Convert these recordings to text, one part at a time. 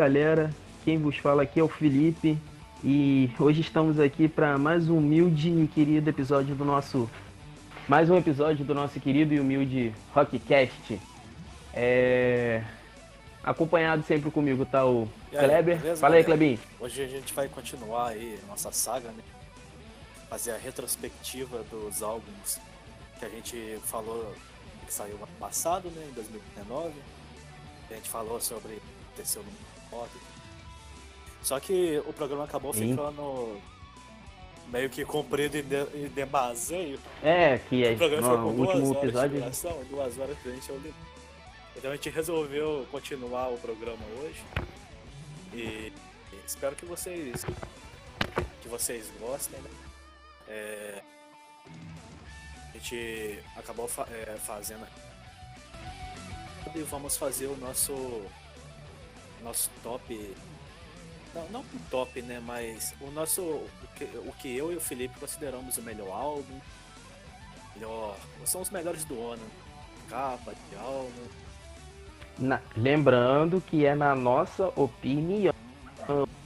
Galera, quem vos fala aqui é o Felipe e hoje estamos aqui para mais um humilde e querido episódio do nosso. Mais um episódio do nosso querido e humilde Rockcast. É... Acompanhado sempre comigo tá o E aí, Kleber. beleza, Fala aí? Klebinho. Hoje a gente vai continuar aí nossa saga, né? Fazer a retrospectiva dos álbuns que a gente falou que saiu ano passado, né? Em 2019. A gente falou sobre aconteceu no rock. Só que o programa acabou Sim. ficando meio que comprido em, de, em demaseio. É, que é O programa no foi com duas horas de episódio. duração, duas horas pra gente o limite. Então a gente resolveu continuar o programa hoje. E espero que vocês que vocês gostem, né? É, a gente acabou fa- é, fazendo e vamos fazer o nosso nosso top não, não top, né, mas o nosso o que, o que eu e o Felipe consideramos o melhor álbum, melhor, são os melhores do ano, capa de álbum. Na- Lembrando que é na nossa opinião.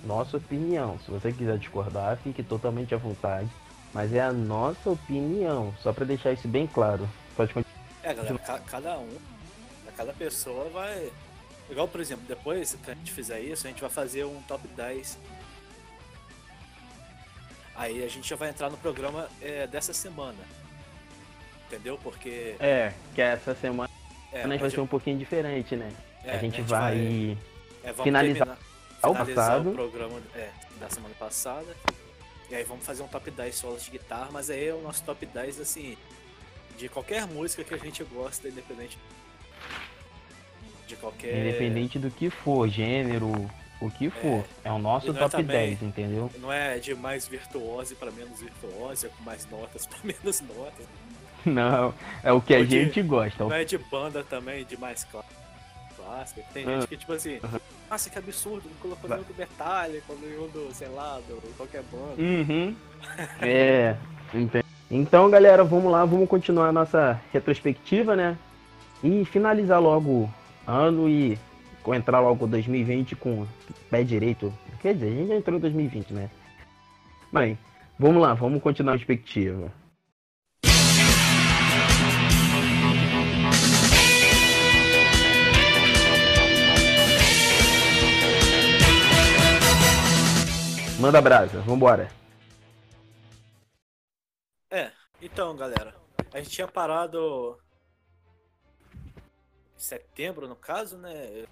Nossa opinião. Se você quiser discordar, fique totalmente à vontade. Mas é a nossa opinião. Só para deixar isso bem claro. Pode continuar. É, galera, ca- cada um, cada pessoa vai. Igual, por exemplo, depois que a gente fizer isso, a gente vai fazer um top 10. Aí a gente já vai entrar no programa é, dessa semana. Entendeu? Porque. É, que essa semana É, a gente vai ser um pouquinho diferente, né? é, a gente vai. é, vamos finalizar terminar- o finalizar passado. o programa é, da semana passada. E aí vamos fazer um top 10 solos de guitarra, mas aí é o nosso top 10 assim. De qualquer música que a gente gosta, independente. De qualquer. Independente do que for, gênero, o que for. É, o nosso é top também- 10, entendeu? Não é de mais virtuose para menos virtuose, é com mais notas para menos notas. Não, é o que a de- gente gosta. Não é de banda também, de mais clá- clássica. Tem Ah. gente que, tipo assim, nossa, que absurdo, não colocou nenhum do Metallica, nenhum do, sei lá, do qualquer banda. Uhum. É, ente- então galera, vamos lá, vamos continuar a nossa retrospectiva, né? E finalizar logo o ano e entrar logo 2020 com pé direito. Quer dizer, a gente já entrou em 2020, né? Bem, vamos lá, vamos continuar a perspectiva. Manda brasa, vambora. É, então, galera, a gente tinha parado setembro, no caso, né?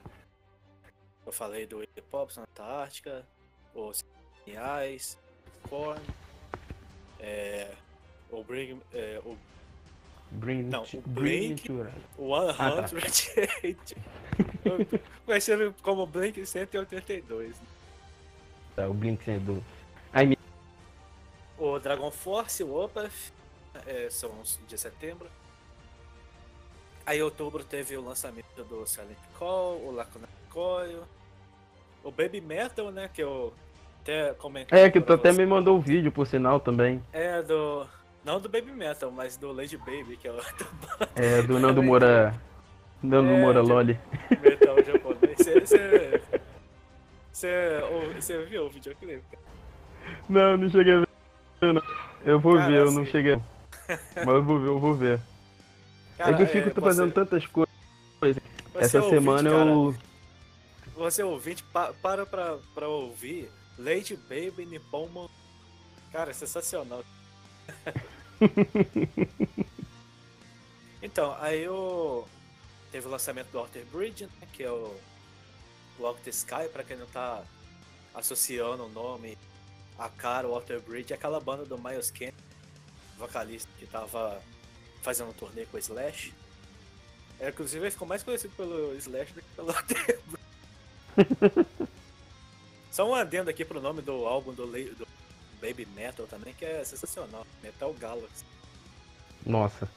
Eu falei do Hip Hop Antártica, os Reais, Korn, é, o Bring, é, o Bring, Não, o bring Blink- life. One Ah, tá. Conhecido como Blink 182. Tá, o Blink sendo. Ai, me- O Dragon Force, o Opeth, é, são os de setembro. Aí em outubro teve o lançamento do Silent Call, o Lacuna Coil, o Baby Metal, né, que eu até comentei. É, que tu até me mandou o vídeo, por sinal, também. É, do... Não do Baby Metal, mas do Lady Baby, que é o É, do Nando Moura. Nando É, Moura Loli. metal japonês. Você, você, viu o videoclipe? Não, não cheguei a ver. não. Eu vou Cara, ver, eu não assim- cheguei. Mas eu vou ver, eu vou ver. É Cara, que eu fico fazendo você- tantas coisas. Essa ouvinte, semana cara, eu. Você ouvinte, pa- para pra, pra ouvir Lady Baby Nippon. Cara, é sensacional. então, aí o... Teve o lançamento do Alter Bridge, né, que é o Walk the Sky, pra quem não tá associando o nome a cara, o Alter Bridge, é aquela banda do Miles Kennedy, vocalista que tava fazendo um turnê com o Slash. É, inclusive ele ficou mais conhecido pelo Slash do que pelo Alter Só um adendo aqui pro nome do álbum do, do Baby Metal também, que é sensacional. Metal Galaxy. Nossa.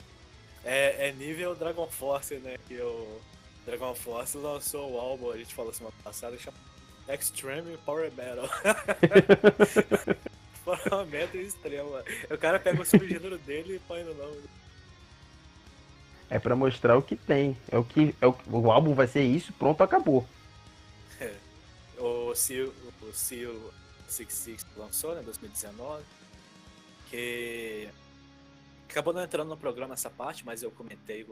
É, é nível Dragon Force, né? Que o Dragon Force lançou o álbum, a gente falou semana passada, chama Extreme Power Metal. Power Metal extrema. O cara pega o subgênero dele e põe no nome. É pra mostrar o que tem. É o que. É o, o álbum vai ser isso, pronto, acabou. É. Seal, o Seal 66 lançou, né, 2019, que acabou não entrando no programa essa parte, mas eu comentei.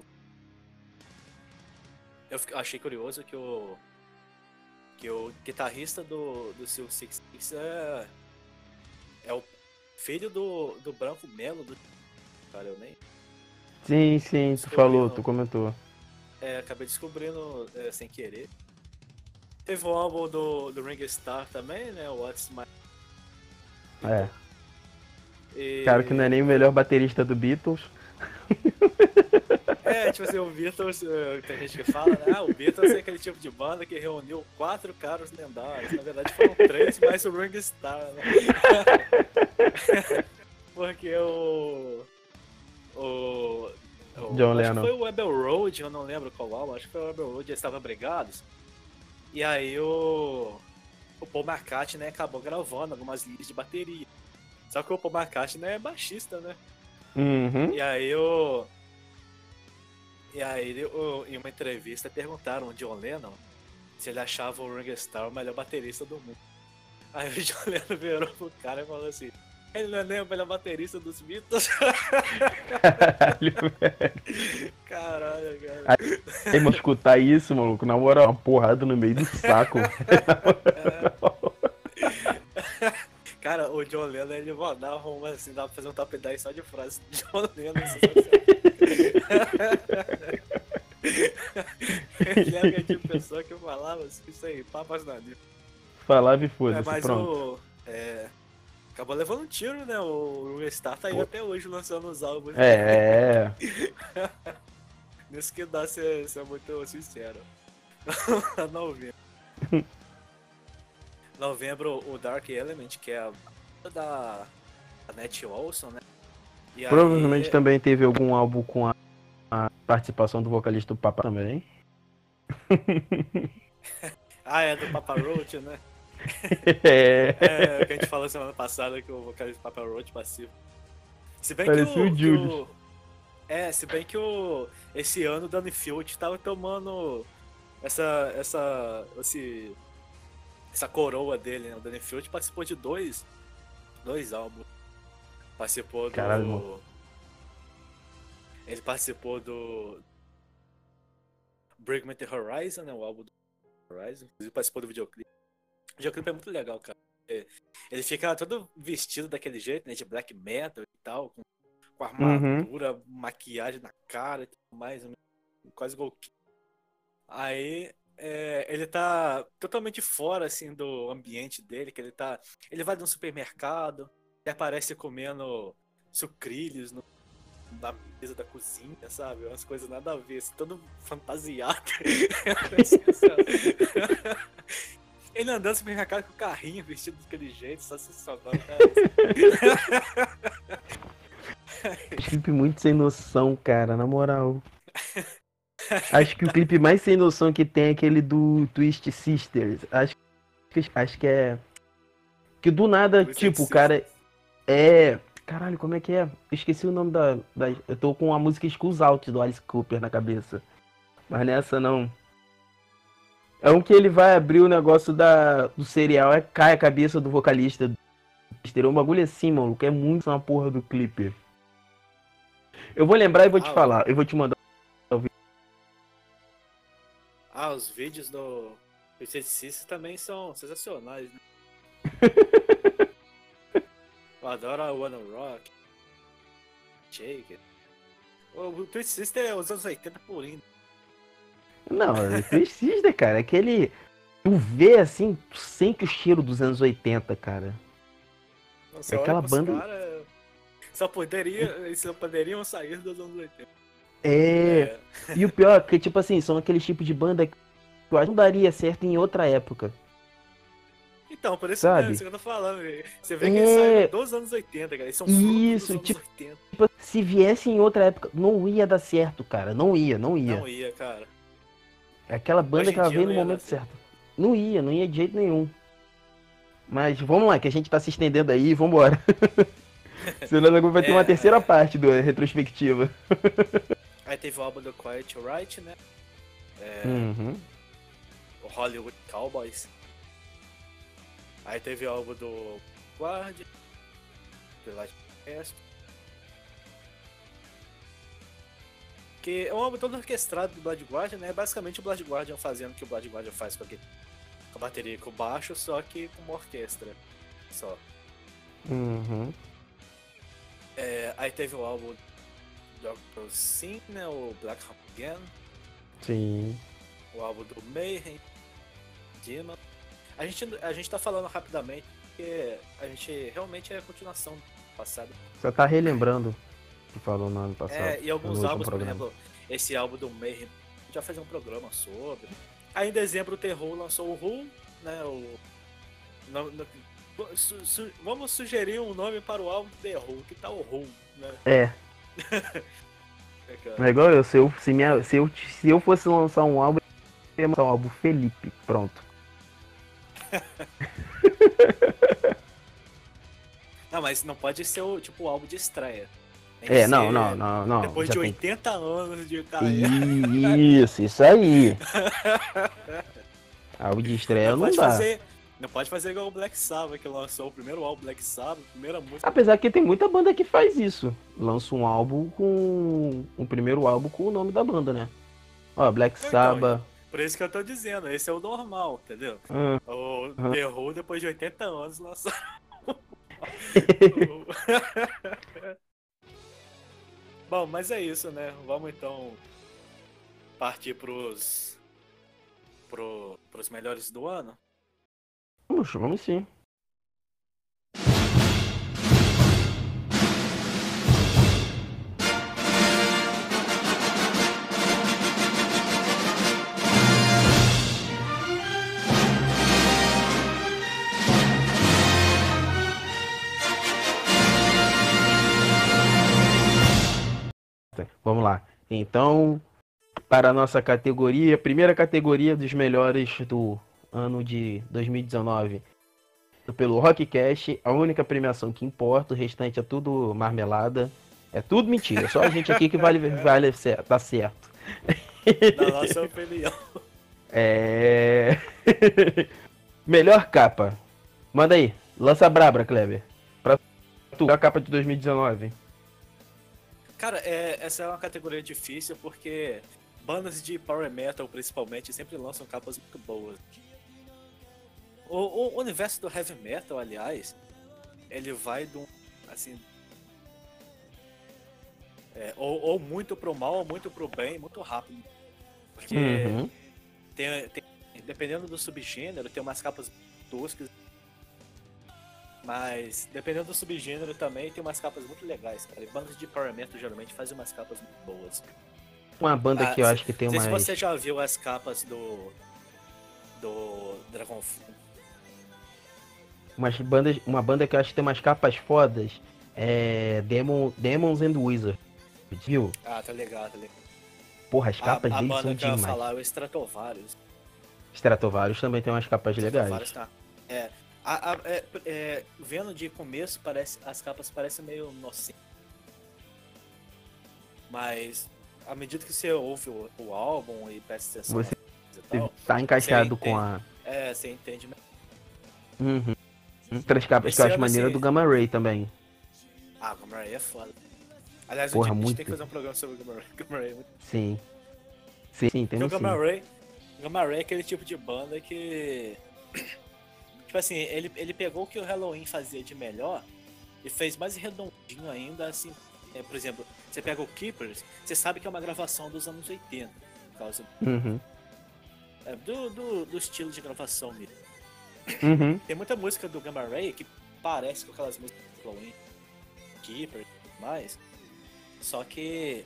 Eu achei curioso que o que o guitarrista do, do Seal 66 é, é o filho do, do Branco Melo, do cara, eu nem. Sim, sim, tu falou, tu comentou. É, acabei descobrindo é, sem querer. Teve o álbum do, do Ring Star também, né? O What's My. É. E... Cara que não é nem o melhor baterista do Beatles. É, tipo assim, o Beatles, eh, tem gente que fala, né? Ah, o Beatles é aquele tipo de banda que reuniu quatro caras lendários. Na verdade foram três, mais o Ring Star, né? Porque o. O. o John Lennon. foi o Rebel Road, eu não lembro qual álbum, acho que foi o Rebel Road, eles estavam brigados. E aí o. O Paul McCartney né, acabou gravando algumas linhas de bateria. Só que o Paul McCartney né, é baixista, né? Uhum. E aí o. E aí, o, em uma entrevista, perguntaram ao John Lennon se ele achava o Ringo Starr o melhor baterista do mundo. Aí o John Lennon virou pro cara e falou assim: ele não é nem o melhor baterista dos Beatles. Caralho, velho. Caralho, cara. Aí, mano, escutar isso, maluco, na moral, uma porrada no meio do saco. Cara, o John Lennon, ele mandava uma assim, dá pra fazer um top 10 só de frase de John Lennon. ele era aquele tipo pessoa que falava assim, isso aí, papas na. Falava e foda-se, é, mas pronto. O, é, acabou levando um tiro, né? O Star tá aí Pô. até hoje lançando os álbuns. É. Nisso que dá ser, ser muito sincero. Novembro. Novembro, o Dark Element, que é a da a Net Olson, né? E Provavelmente aí... também teve algum álbum com a, a participação do vocalista do Papa também. ah, é do Papa Roach, né? É. é. o que a gente falou semana passada que o vocalista do Papa Roach passivo. Se bem Parecia que o, o. O... É, se bem que o esse ano o Danny Field tava tomando essa essa esse essa coroa dele, né? O Danny Field participou de dois dois álbuns. Participou do Caralho, Ele participou do Break the Horizon, né? O álbum do Horizon. Inclusive participou do videoclipe. O videoclipe é muito legal, cara. É, ele fica todo vestido daquele jeito, né? De black metal e tal, com, com armadura, uhum. maquiagem na cara e tudo mais, quase gol. Aí é, ele tá totalmente fora assim do ambiente dele, que ele tá. Ele vai num supermercado, e aparece comendo sucrilhos no, na mesa da cozinha, sabe? Umas coisas nada a ver, assim, todo fantasiado. Ele andando supermercado com o carrinho vestido daquele jeito, só se salvando, Clipe muito sem noção, cara, na moral. Acho que o clipe mais sem noção que tem é aquele do Twist Sisters. Acho, acho que é. Que do nada, Twist tipo, o cara. É. Caralho, como é que é? Esqueci o nome da, da. Eu tô com a música Schools Out do Alice Cooper na cabeça. Mas nessa não. É um que ele vai abrir o negócio da, do cereal, é cai a cabeça do vocalista. É um bagulho assim, maluco. É muito uma porra do clipe. Eu vou lembrar e vou te ah, falar. Eu vou te mandar ah, os vídeos do Exercício também são sensacionais, né? Eu adoro a One Rock. Shake. O Twist Sister é os anos 80 purinho. Não, o Twist Sister, cara, é aquele. Tu vê assim, tu sente o cheiro dos anos 80, cara. Nossa, é aquela banda. Cara, só, poderia, só poderiam sair dos anos 80. É. é. E o pior é que, tipo assim, são aqueles tipos de banda que eu acho que não daria certo em outra época. Então, por isso Sabe? mesmo, que eu tô falando. Você vê que é... eles saíram dos anos 80, cara. Eles são Isso, tipo, 80. Tipo, se viesse em outra época, não ia dar certo, cara. Não ia, não ia. Não ia, cara. É aquela banda que ela veio no momento certo. Não ia, não ia de jeito nenhum. Mas vamos lá, que a gente tá se estendendo aí, vambora. Senão vai ter é, uma terceira é... parte do retrospectiva. Aí teve o álbum do Quiet Right, né? É... Uhum. O Hollywood Cowboys. Aí teve o álbum do do Light Cast. Que é um álbum todo orquestrado do Blood Guardian, né? Basicamente o Blood Guardian fazendo o que o Blood Guardian faz com, aquele, com a bateria e com o baixo, só que com uma orquestra. Só. Uhum. É, aí teve o álbum Dr. Sim, né? O Black Again. Sim. O álbum do Mayhem. Demon. A gente, a gente tá falando rapidamente porque a gente realmente é a continuação do passado. Você tá relembrando que falou no ano passado. É, e alguns álbuns, por exemplo, esse álbum do Mayhem, a gente vai fazer um programa sobre. Aí em dezembro o Terror lançou o Who, né? O. no- no- su- su- vamos sugerir um nome para o álbum do Terror, que tá o Who, né? É, É, é igual eu. Se eu, se, minha, se, eu, se eu fosse lançar um álbum, eu ia lançar um álbum Felipe. Pronto. Não, mas não pode ser o tipo o álbum de estreia. Tem que É, não, não, não, não. Depois de tem- 80 anos de carreira. Isso, isso aí. Álbum de estreia não, não, dá. fazer. Não pode fazer igual o Black Sabbath, que lançou o primeiro álbum Black Sabbath, primeira música. Apesar que tem muita banda que faz isso. Lança um álbum com. Um primeiro álbum com o nome da banda, né? Ó, Black Então, Sabbath. Por isso que eu tô dizendo, esse é o normal, entendeu? ah, O Aham. Terror, depois de 80 anos, lançou. Bom, mas é isso, né? Vamos então partir pros. Pro, pros melhores do ano. vamos, vamos sim. Vamos lá. Então, para a nossa categoria, primeira categoria dos melhores do ano de 2019, pelo Rockcast, a única premiação que importa, o restante é tudo marmelada. É tudo mentira, só a gente aqui que vale, vale tá certo. Na nossa opinião. É. Melhor capa. Manda aí, lança a brabra, Kleber. Pra tu, a capa de 2019. Cara, é, essa é uma categoria difícil porque bandas de power metal, principalmente, sempre lançam capas muito boas. O, o universo do heavy metal, aliás, ele vai de um. Assim. é, ou, ou muito pro mal, ou muito pro bem, muito rápido. Porque Uhum. tem, tem- dependendo do subgênero, tem umas capas toscas. Mas dependendo do subgênero também, tem umas capas muito legais, cara. E bandas de power metal geralmente fazem umas capas muito boas. Uma banda Ah, que eu acho que tem Não sei se você já viu as capas do. Do Dragon umas bandas, uma banda que eu acho que tem umas capas fodas é Demon, Demons and Wizards. Viu? Ah, tá legal, tá legal. Porra, as capas a, a deles são banda que eu ia demais. falar é o Stratovarius. Stratovarius também tem umas capas legais. Tá. É, a- a- é, é, vendo de começo, parece, as capas parecem meio inocentes. Mas à medida que você ouve o, o álbum e presta atenção Você- e tal, Tá encaixado com a. é, você entende. Uhum. Outras capas que eu acho ano, maneira assim, do Gamma Ray também. Ah, Gamma Ray é foda. Aliás, Porra, a gente muito. tem que fazer um programa sobre o Gamma Ray. Gamma Ray é muito Sim. Sim, sim, tem Porque o sim. Gamma Ray, Gamma Ray é aquele tipo de banda que. Tipo assim, ele, ele pegou o que o Halloween fazia de melhor e fez mais redondinho ainda, assim. é, por exemplo, você pega o Keepers, você sabe que é uma gravação dos anos 80. Por causa Uhum. é, do, do, do estilo de gravação mesmo. Uhum. Tem muita música do Gamma Ray que parece com aquelas músicas do Halloween, Keeper e tudo mais. Só que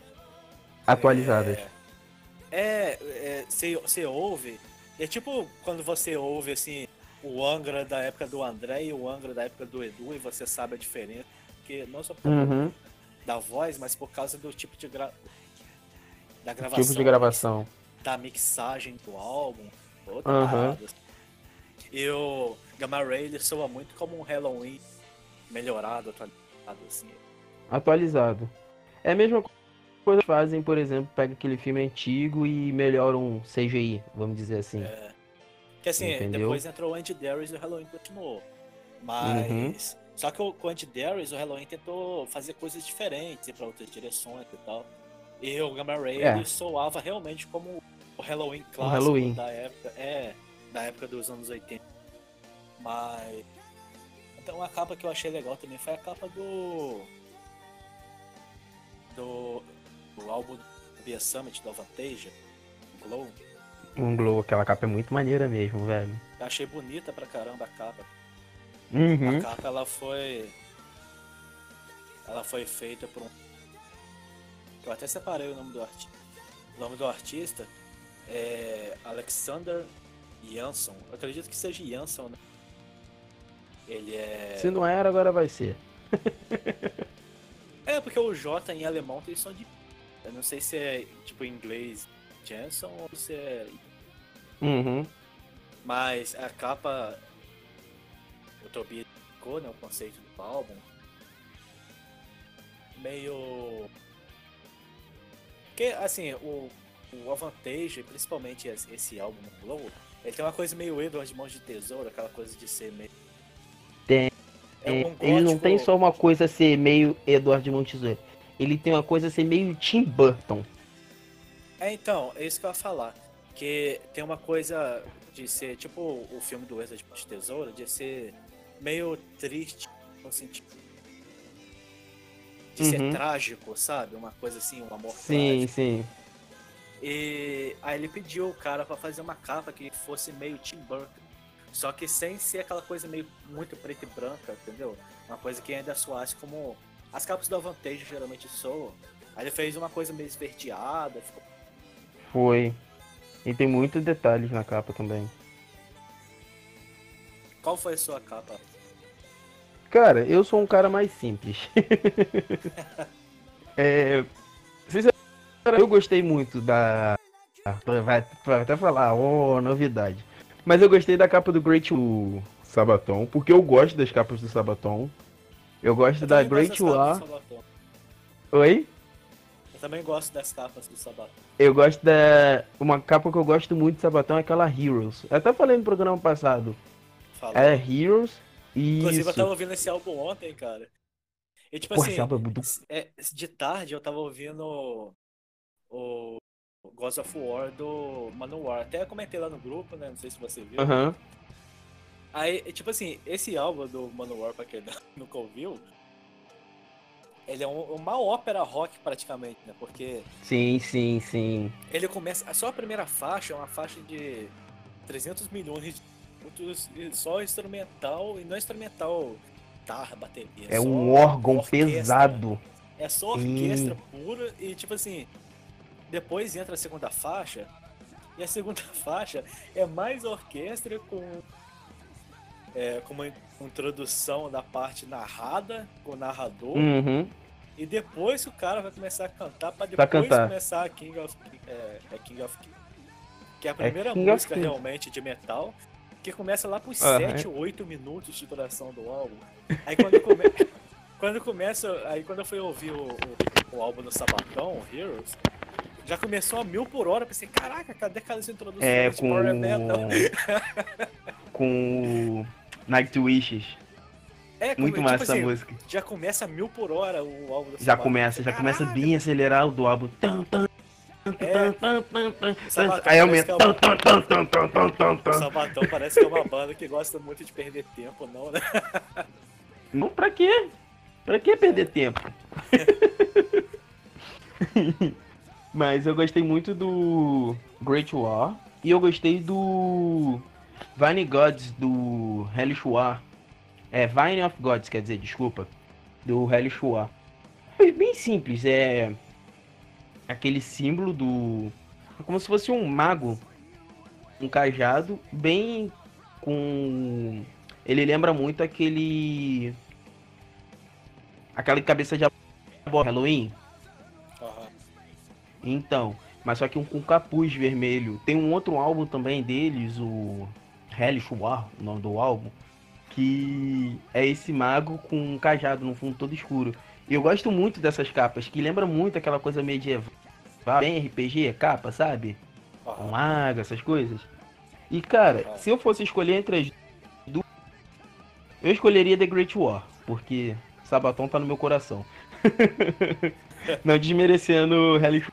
Atualizadas. É, você ouve. É tipo quando você ouve assim o Angra da época do André e o Angra da época do Edu e você sabe a diferença. Porque não só por Uhum. da voz, mas por causa do tipo de gra... da gravação. Tipo de gravação. Da mixagem do álbum. Outra parada. E o Gamma Ray ele soa muito como um Halloween melhorado, atualizado, assim. Atualizado. É a mesma coisa que fazem, por exemplo, pega aquele filme antigo e melhoram um CGI, vamos dizer assim. É, Que assim, Entendeu? depois entrou o Andy Darius e o Halloween continuou. Mas. Uhum. Só que o, com o Andy Darius, o Halloween tentou fazer coisas diferentes, ir pra outras direções e tal. E o Gamma Ray É. soava realmente como o Halloween clássico Halloween. da época. É, da época dos anos 80. Mas. Então a capa que eu achei legal também foi a capa do. Do. Do álbum Via Summit do Avantasia, Glow. Um glow, aquela capa é muito maneira mesmo, velho. Eu achei bonita pra caramba a capa. Uhum. A capa ela foi. Ela foi feita por um. Eu até separei o nome do artista. O nome do artista é Alexander Jansson. Eu acredito que seja Jansson, né? Ele é. Se não era, agora vai ser. É, porque o J em alemão tem som de. Eu não sei se é tipo em inglês Jansson ou se é. Uhum. Mas a capa. O Tobias ficou, né? O conceito do álbum. Meio. Porque, assim, o, o Avantage, principalmente esse, álbum no Glow, ele tem uma coisa meio Edward de Mãos de Tesouro, aquela coisa de ser meio. Tem. É um ele não gótico- tem só uma coisa ser meio Eduardo Montesouro. Ele tem uma coisa ser meio Tim Burton. É, então, é isso que eu ia falar. Que tem uma coisa de ser, tipo o filme do Edward de Tesouro, de ser meio triste, no sentido. De ser Uhum. trágico, sabe? Uma coisa assim, um amor Sim, trágico. sim. E aí ele pediu o cara pra fazer uma capa que fosse meio Tim Burton. Só que sem ser aquela coisa meio muito preta e branca, entendeu? Uma coisa que ainda soasse como as capas do Avantage geralmente soam. Aí ele fez uma coisa meio esverdeada, ficou Foi. E tem muitos detalhes na capa também. Qual foi a sua capa? Cara, eu sou um cara mais simples. é, sinceramente, eu gostei muito da. Vai, vai até falar, oh, novidade. Mas eu gostei da capa do Great o Sabaton, porque eu gosto das capas do Sabaton. Eu gosto Eu da Great War. Oi? Eu também gosto das capas do Sabaton. Eu gosto da. Uma capa que eu gosto muito do Sabatão é aquela Heroes. Eu até falei no programa passado. Falou. É Heroes e. Inclusive, eu Isso. tava ouvindo esse álbum ontem, cara. E tipo Pô, assim, álbum é muito. é, de tarde eu tava ouvindo o Ghost of War do Manowar. Até comentei lá no grupo, né? Não sei se você viu. Aham. Aí, tipo assim, esse álbum do Manowar, pra quem nunca ouviu, ele é um- uma ópera rock praticamente, né? Porque Sim, sim, sim. ele começa. Só a primeira faixa é uma faixa de 300 milhões de minutos, só instrumental, e não é instrumental guitarra, bateria. É um órgão orquestra. pesado. É só Sim. orquestra pura e tipo assim, depois entra a segunda faixa, e a segunda faixa é mais orquestra com é, com uma introdução da parte narrada, com o narrador, Uhum. e depois o cara vai começar a cantar pra Pra depois cantar. começar a King of é, é King of King. Que é a primeira King of música realmente de metal, que começa lá por Aham. 7, 8 minutos de duração do álbum. Aí quando, come... quando começa. Aí quando eu fui ouvir o, o, o álbum do Sabatão, o Heroes, já começou a mil por hora. Pensei, caraca, cadê aquelas introduções É de com. Power Metal? com. Night Wishes. É, Muito tipo massa essa assim, música. Já começa mil por hora o álbum Já Sabaton. começa, já começa bem acelerado do álbum. É. tan, Sabatão Aí aumenta. é uma- O. Sabatão parece que é uma banda que gosta muito de perder tempo, não, né? Não, pra quê? Pra que perder tempo? Mas eu gostei muito do Great War. E eu gostei do Vine Gods do Hellish War. É, Vine of Gods, quer dizer, desculpa. Do Hellish War. Foi bem simples, é. Aquele símbolo do. é Como se fosse um mago. Um cajado, bem com. Ele lembra muito aquele. Aquela cabeça de abóbora Halloween. Aham. Então, mas só que um com capuz vermelho. Tem um outro álbum também deles, o Hellish War, o nome do álbum, que é esse mago com um cajado no fundo todo escuro. E eu gosto muito dessas capas, que lembra muito aquela coisa medieval, bem RPG, capa, sabe? Com aham. mago, essas coisas. E cara, se eu fosse escolher entre as duas, eu escolheria The Great War, porque Sabaton tá no meu coração. Não desmerecendo Hellish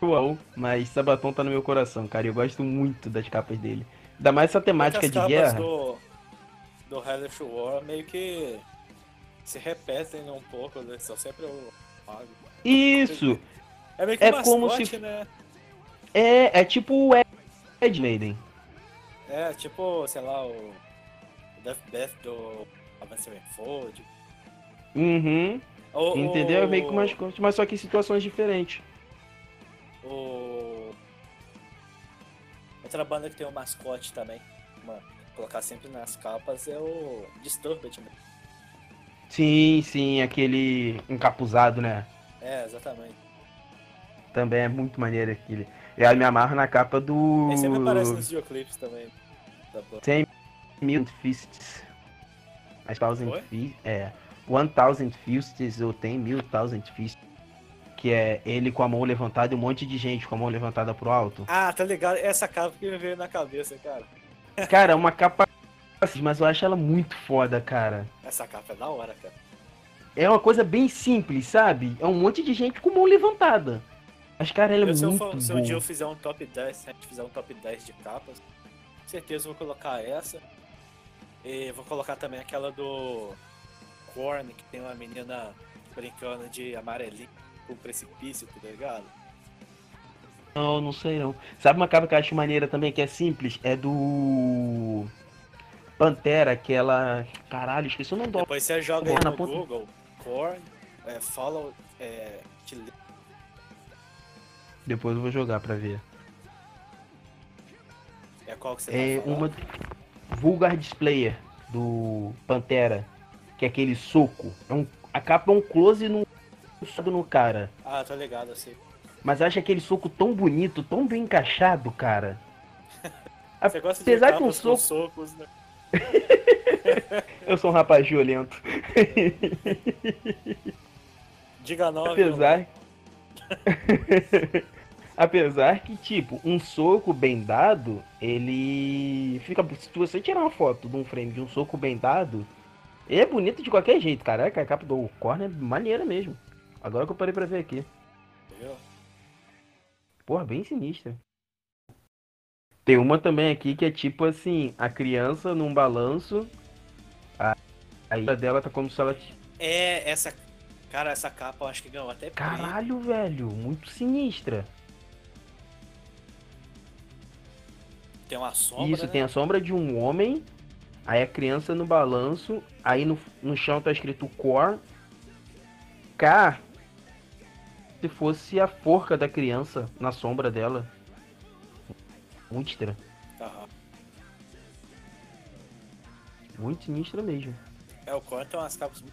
War, mas Sabaton tá no meu coração, cara. Eu gosto muito das capas dele. Ainda mais essa temática de guerra. do, do Hellish War meio que se repetem um pouco, né? São sempre o mago. Isso! É meio que É um como mascote, se- né? É, é tipo o Ed Maiden. É, tipo, sei lá, o Death Death do Avenged Sevenfold. Uhum. O, Entendeu? É meio que o- umas coisas, mas só que em situações diferentes. O... Outra banda que tem um mascote também, uma, colocar sempre nas capas, é o Disturbed. né? Sim, sim, aquele encapuzado, né? É, exatamente. Também é muito maneiro aquele. Eu me amarro na capa do. Ele sempre aparece nos videoclipes também. Da banda. Mil Fists. As Thousand? Fists. É. One Thousand Fists ou tem Mil Thousand Fists. Que é ele com a mão levantada e um monte de gente com a mão levantada pro alto. Ah, tá ligado? Essa capa que me veio na cabeça, cara. Cara, é uma capa. assim, Mas eu acho ela muito foda, cara. Essa capa é da hora, cara. É uma coisa bem simples, sabe? É um monte de gente com mão levantada. Mas, cara, ela é Eu, eu muito for- se um dia eu fizer um top 10, se a gente fizer um top 10 de capas, com certeza eu vou colocar essa. E vou colocar também aquela do Korn, que tem uma menina brincando de amarelinho com precipício, tá ligado? Não, não sei não. Sabe uma capa que eu acho maneira também, que é simples? É do. Pantera, aquela. Caralho, esqueci o nome do. Depois você joga aí no ponta- Google, Korn, é, follow, é, Depois eu vou jogar pra ver. é qual que você É tá uma. Vulgar Displayer, do Pantera. Que é aquele soco. É um... A capa é um close no. no cara. Ah, tô ligado, sei. Mas eu acho aquele soco tão bonito, tão bem encaixado, cara. Você gosta de Apesar que um soco- socos, né? Eu sou um rapaz violento. Diga não, Apesar. Apesar que, tipo, um soco bem dado, ele fica. Se você tirar uma foto de um frame de um soco bem dado, ele é bonito de qualquer jeito, caraca. A capa do Corner é maneira mesmo. Agora que eu parei pra ver aqui. Entendeu? Porra, bem sinistra. Tem uma também aqui que é tipo assim: a criança num balanço. A, a ilha dela tá como se ela. É, essa. Cara, essa capa eu acho que ganhou até. Caralho, velho, muito sinistra. Tem uma sombra. Isso, né? tem a sombra de um homem, aí a criança no balanço, aí no, no chão tá escrito Core. K. Se fosse a forca da criança na sombra dela. Muito. Aham. Muito sinistra mesmo. É, o Korn tem umas capas.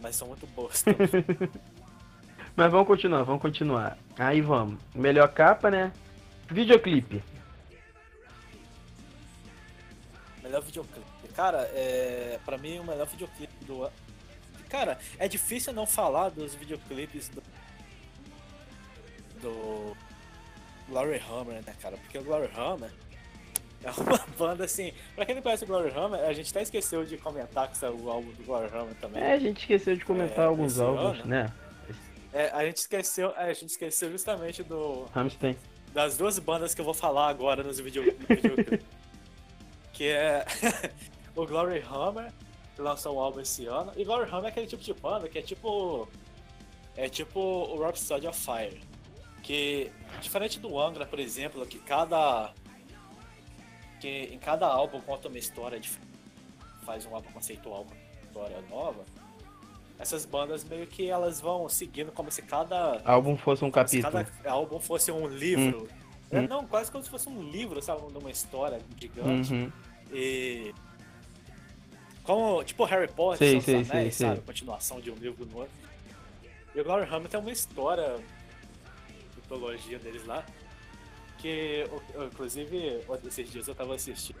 Mas são muito boas. Mas vamos continuar, vamos continuar. Aí vamos. Melhor capa, né? Videoclipe. melhor videoclipe. Cara, é. Pra mim, o melhor videoclipe do ano. Cara, é difícil não falar dos videoclipes do. Do. Glory Hammer, né, cara? Porque o Glory Hammer é uma banda assim. Pra quem não conhece o Glory Hammer, a gente até esqueceu de comentar que saiu o álbum do Glory Hammer também. É, a gente esqueceu de comentar É, alguns álbuns, ano. né? É, a gente esqueceu, a gente esqueceu justamente do Rammstein. das duas bandas que eu vou falar agora nos vídeo, no videoclipe. que é o Glory Hammer, lançou um álbum esse ano. E Glory Hammer é aquele tipo de banda que é tipo. É tipo o Rhapsody of Fire. Que, diferente do Angra, por exemplo, que cada. Que em cada álbum conta uma história diferente. Faz um álbum conceitual com uma história nova. Essas bandas meio que elas vão seguindo como se cada Álbum fosse um capítulo. cada álbum fosse um livro. É, Hum. Não, quase como se fosse um livro, sabe? Numa história gigante. Uhum. E. Como, tipo Harry Potter, Sei, sei, sei, Anéis, sei. sabe? Continuação de um livro no outro. E o Glory Hammer tem uma história, mitologia deles lá, que, eu, inclusive, esses dias eu tava assistindo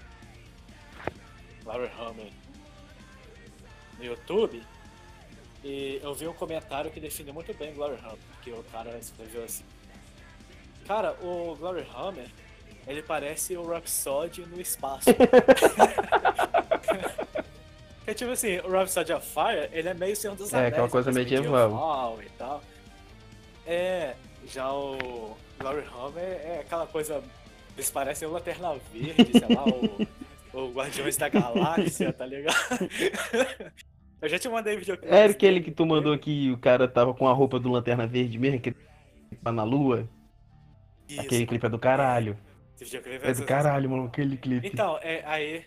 Glory Hammer no YouTube, e eu vi um comentário que definiu muito bem Glory Hammer, que o cara escreveu assim. Cara, o Glory Hammer, ele parece o Rhapsody no espaço. é tipo assim, o Rhapsody of Fire, ele é meio Senhor dos É, Anéis. aquela coisa uma medieval. e tal. É, já o Glory Home é, é aquela coisa. Eles parecem o Lanterna Verde, sei lá, o, o Guardiões da Galáxia, tá ligado? Eu já te mandei videoclipe. É aquele que tu mandou que o cara tava com a roupa do Lanterna Verde mesmo, que tá na lua. Isso, Aquele clipe é do caralho. esse videoclipe É do caralho, mano, aquele clipe. Então, é, aí.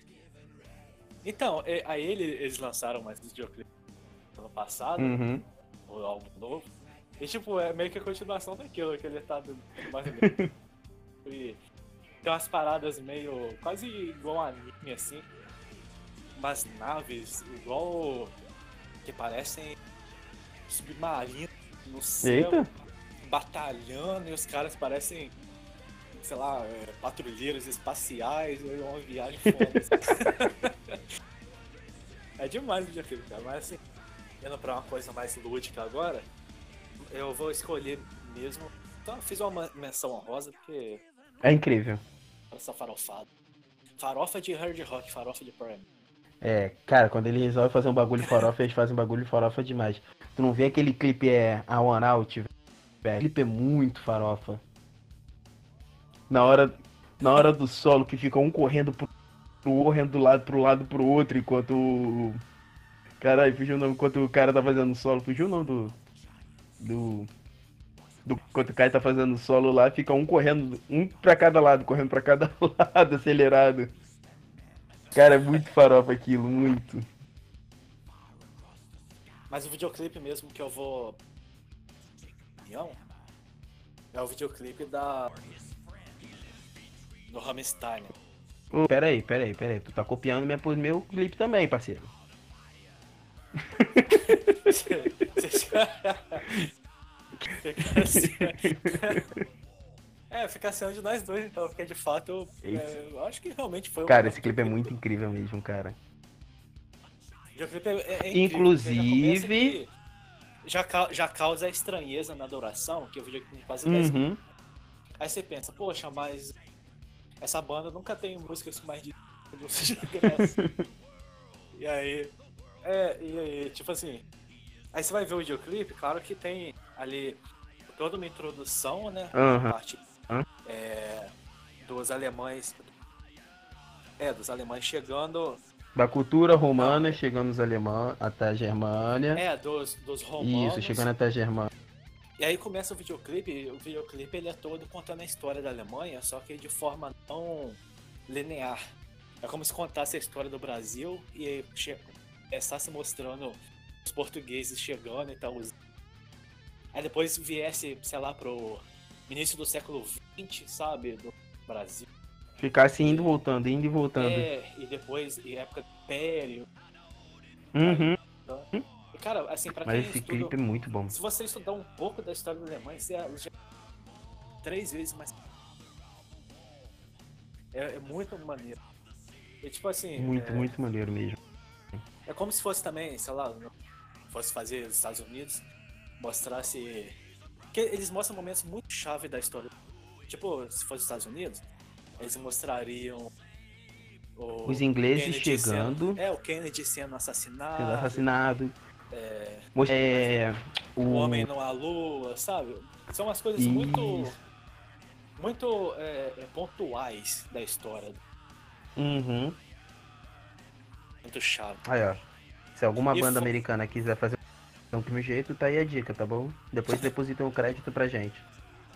Então, é, aí ele- eles lançaram mais videoclipe ano passado, Uhum. o álbum novo. E tipo, é meio que a continuação daquilo que ele tá mais ou menos. E tem umas paradas meio. quase igual anime assim. Umas naves igual. que parecem submarinos no céu. Eita! batalhando e os caras parecem, sei lá, é, patrulheiros espaciais, é uma viagem foda. é demais o videoclipe, cara, mas assim, indo pra uma coisa mais lúdica agora, eu vou escolher mesmo. Então eu fiz uma menção honrosa porque É incrível. essa farofada. Farofa de hard rock, farofa de prime. É, cara, quando eles resolvem fazer um bagulho farofa, eles fazem um bagulho farofa demais. Tu não vê aquele clipe é a One Out, velho? O clipe é muito farofa. Na hora, na hora do solo que fica um correndo pro, correndo do lado pro lado pro outro, enquanto o. Caralho, fugiu o nome enquanto o cara tá fazendo solo. Fugiu o nome do. Do. Do, enquanto o cara tá fazendo solo lá, fica um correndo, um pra cada lado, correndo pra cada lado, acelerado. Cara, é muito farofa aquilo, muito. Mas o videoclipe mesmo que eu vou. É o videoclipe da. Do Rammstein. Ô, pera aí, pera aí, pera aí. Tu tá copiando minha, meu clipe também, parceiro. É, fica assim de nós dois, então, porque de fato, é, eu acho que realmente foi um- Cara, esse clipe é muito incrível mesmo, cara. É, é- Inclusive- já Já, já causa estranheza na adoração, que o videoclipe tem quase 10 Uhum. Aí você pensa, poxa, mas essa banda nunca tem músicas com mais de. E aí. É, e aí, tipo assim. Aí você vai ver o videoclipe, claro que tem ali toda uma introdução, né? Aham. Parte é, dos alemães. É, dos alemães chegando. Da cultura romana, chegando os alemães até a Germânia. É, dos, dos romanos. Isso, chegando até a Germânia. E aí começa o videoclipe, e o videoclipe ele é todo contando a história da Alemanha, só que de forma não linear. É como se contasse a história do Brasil e começasse mostrando os portugueses chegando e tal. Aí depois viesse, sei lá, pro início do século XX, sabe? Do Brasil. Ficasse indo e voltando, indo e voltando. É, e depois, em época do Império. Uhum. E, cara, assim, pra Mas quem esse estuda... clipe é muito bom. Se você estudar um pouco da história da Alemanha, você já três vezes mais. É, é muito maneiro. E tipo assim. Muito, é, muito maneiro mesmo. É como se fosse também, sei lá, fosse fazer os Estados Unidos, mostrasse. Porque eles mostram momentos muito chave da história. Tipo, se fosse os Estados Unidos, eles mostrariam. o Os ingleses Kennedy chegando. Sendo, é, o Kennedy sendo assassinado. Sendo assassinado. É, É. o O. homem não há lua, sabe? São umas coisas muito. Isso. Muito é, é, pontuais da história. Uhum. Muito chave. Aí, ó. Se alguma E banda fo- americana quiser fazer do mesmo jeito, tá aí a dica, tá bom? Depois depositam o crédito pra gente.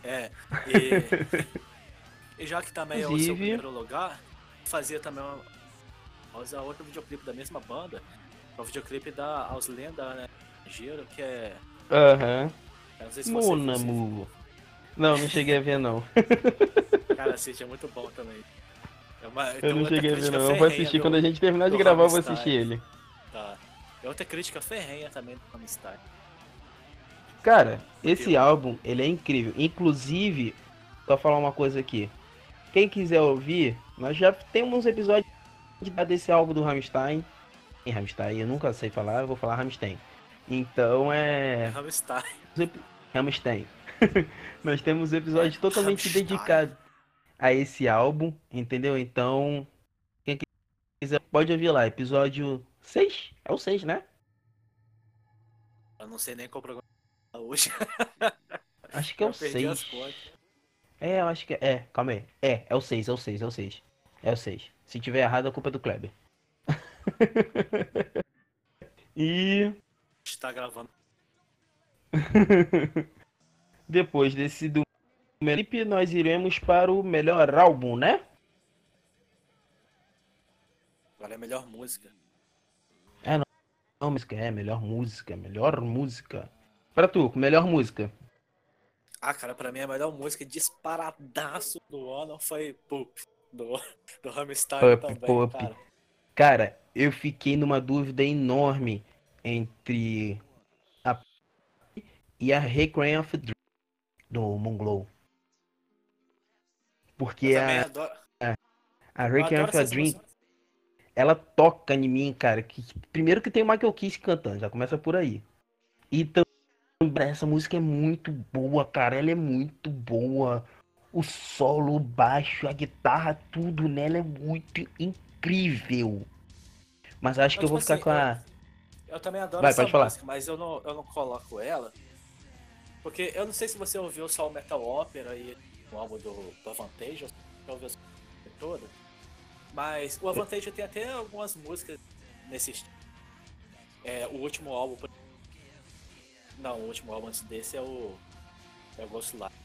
É. E, e já que também é o seu Inclusive- primeiro lugar, fazia também uma, usar outro videoclipe da mesma banda. É o videoclipe da Auslenda, né? Giro, que é. Aham. eu Não sei se você Mon viu, amour. Não, não cheguei a ver não. Cara, assiste, é muito bom também. É uma, Eu não cheguei a ver não. Eu vou assistir do- quando a gente terminar de gravar, eu vou assistir ele. Tá. É outra crítica ferrenha também do Rammstein. Cara, esse álbum, ele é incrível. Inclusive, só falar uma coisa aqui. Quem quiser ouvir, nós já temos episódios desse álbum do Rammstein. Rammstein, eu nunca sei falar, eu vou falar Rammstein. Então é. Rammstein. Rammstein. nós temos episódios totalmente Rammstein. dedicados. a esse álbum, entendeu? Então, quem quiser pode ouvir lá, episódio 6? É o 6, né? Eu não sei nem qual programa é hoje. Acho que é o 6. É, eu acho que é. É, calma aí. É, é o 6, é o 6, é o 6. É o 6. Se tiver errado, a culpa é do Kleber. e. Está gravando. Depois desse do clipe, nós iremos para o melhor álbum, né? Agora é a melhor música. É, não. não música, é melhor música, melhor música. Pra tu, melhor música. Ah, cara, pra mim a melhor música disparadaço do ano foi Poop, do, do Hammerstein também, cara. Cara, eu fiquei numa dúvida enorme entre a e a Requiem of Dream do Moonglow. Porque a, adoro... a, a Requiem of a Dream ela toca em mim, cara. Que, primeiro que tem o Michael Kiss cantando, já começa por aí. E também essa música é muito boa, cara. Ela é muito boa. O solo, o baixo, a guitarra, tudo nela é muito incrível. Mas acho que eu vou ficar assim, com a. Eu, eu também adoro Vai, essa música, falar. mas eu não, eu não coloco ela. Porque eu não sei se você ouviu só o Metal Opera e o álbum do, do Avantage, ou ouviu toda. Mas o Avantage tem até algumas músicas nesse estilo. É, o último álbum, não, o último álbum antes desse é o. É o Ghost Light.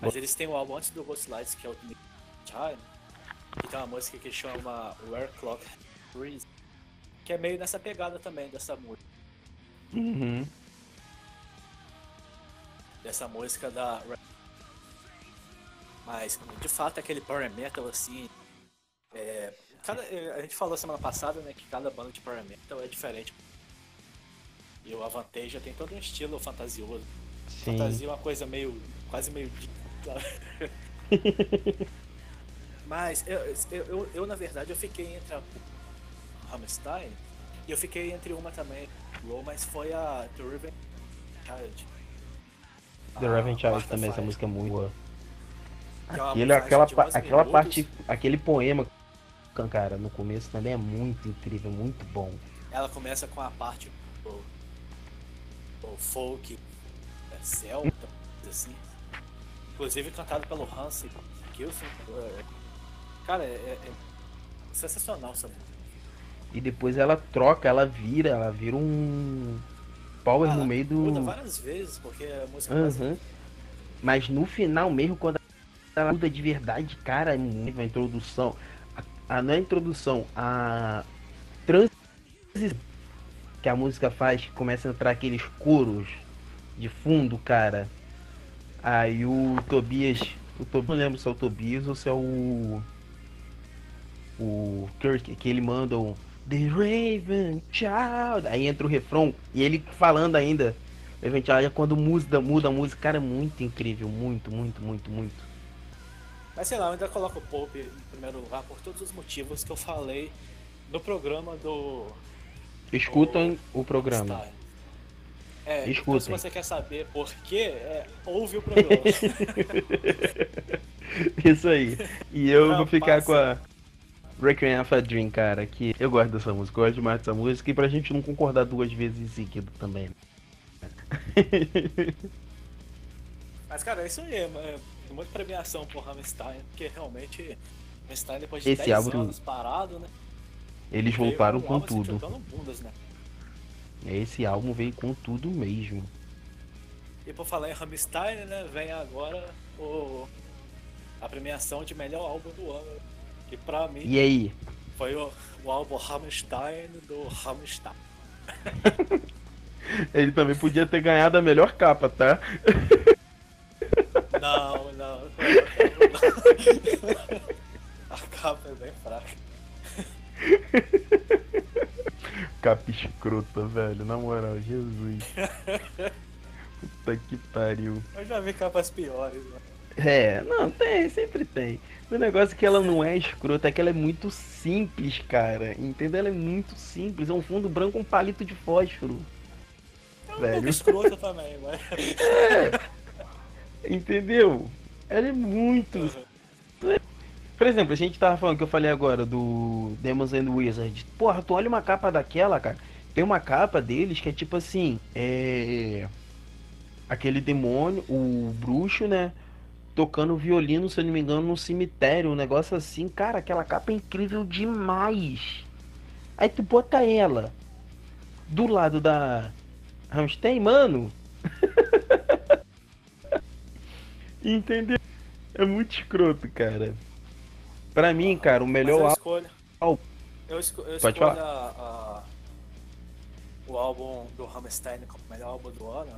Mas eles têm o álbum antes do Ghost Lights, que é o Time, que tem uma música que chama Where Clock Freeze, que é meio nessa pegada também dessa música. Uhum. Dessa música da. Mas, de fato, aquele power metal assim. É, cada, a gente falou semana passada né, que cada banda de power metal é diferente e o Avanteja tem todo um estilo fantasioso. Sim. Fantasia é uma coisa meio. quase meio. Mas eu, eu, eu, eu, na verdade, eu fiquei entre a Hammerstein e eu fiquei entre uma também, mas foi a The Raven Child. The Raven Child também, essa música é muito boa. É Aquilo, aquela, aquela parte, aquele poema, cara, no começo também é muito incrível, muito bom. Ela começa com a parte o folk, é, celta, assim. Inclusive cantado pelo Hans Kilson. É, cara, é, é, é sensacional essa música. E depois ela troca, ela vira, ela vira um power ah, no meio do. Muda várias vezes, porque a música uhum. Mas no final mesmo, quando ela muda de verdade, cara, a introdução. A, a, não é a introdução, a transição que a música faz, começa a entrar aqueles coros de fundo, cara. Aí o Tobias. O Tobias não lembro se é o Tobias ou se é o. O Kirk, que ele manda o The Raven Child. Aí entra o refrão e ele falando ainda. Raven Child é quando muda, muda a música, cara, é muito incrível. Muito, muito, muito, muito. Mas sei lá, eu ainda coloco o Pope em primeiro lugar por todos os motivos que eu falei no programa do Escutam o, o programa. É, Escutem. Então, se você quer saber por quê, é, ouve o programa. Isso aí. E eu Não, vou ficar passa. com a Requiem of a Dream, cara, que eu gosto dessa música, eu gosto demais dessa música e pra gente não concordar duas vezes em seguida também. Mas, cara, isso aí é, é muita premiação por Rammstein, porque realmente Rammstein depois de Esse 10 álbum... anos parado, né? Eles voltaram com tudo. Bundas, né? Esse álbum veio com tudo mesmo. E por falar em Rammstein, né, vem agora o a premiação de melhor álbum do ano. Que pra mim. E aí? Foi o, o álbum Rammstein do Rammstein. Ele também podia ter ganhado a melhor capa, tá? Não, não. não. a capa é bem fraca. Capa escrota, velho. Na moral, Jesus. Puta que pariu. Eu já vi capas piores, né? É, não, tem, sempre tem. O negócio é que ela não é escrota, é que ela é muito simples, cara. Entendeu? Ela é muito simples. É um fundo branco com um palito de fósforo. É um velho. escrota também, mas... É. Entendeu? Ela é muito. Uhum. Por exemplo, a gente tava falando que eu falei agora do Demons and Wizards. Porra, tu olha uma capa daquela, cara. Tem uma capa deles que é tipo assim, é aquele demônio, o bruxo, né? Tocando violino, se eu não me engano, no cemitério, um negócio assim, cara, aquela capa é incrível demais. Aí tu bota ela do lado da Ramstein, mano. Entendeu? É muito escroto, cara. Pra mim, cara, o melhor Mas eu álbum. escolho. Al- Eu, esco eu Pode escolho a, a- o álbum do Hammerstein como melhor álbum do ano.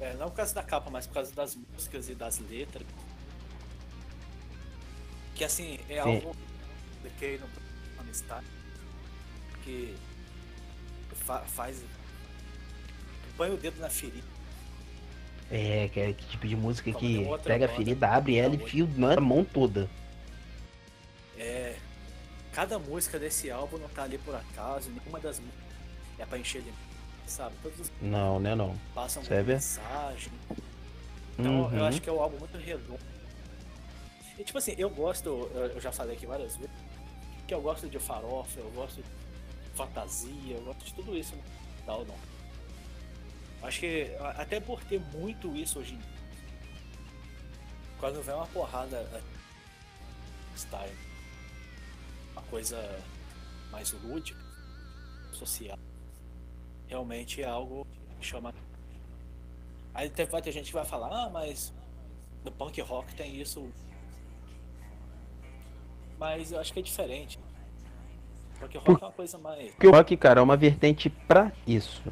É, não por causa da capa, mas por causa das músicas e das letras. Que assim, é Sim. algo que no Hammerstein que fa faz. põe o dedo na ferida. É, que é que tipo de música Como que pega a ferida, abre ela e fio na mão toda. É. Cada música desse álbum não tá ali por acaso, nenhuma das é pra encher de. Sabe? Todos Não, né não. passam uma mensagem. Então eu Uhum. acho que é um álbum muito redondo. E tipo assim, eu gosto, eu já falei aqui várias vezes, que eu gosto de farofa, eu gosto de fantasia, eu gosto de tudo isso no tal não. Acho que até por ter muito isso hoje em dia. Quando vem uma porrada é, style, uma coisa mais lúdica, social, realmente é algo que chama Aí vai ter gente que vai falar, ah, mas no punk rock tem isso. Mas eu acho que é diferente. Punk rock Por- é uma coisa mais. Porque o rock, cara, é uma vertente pra isso.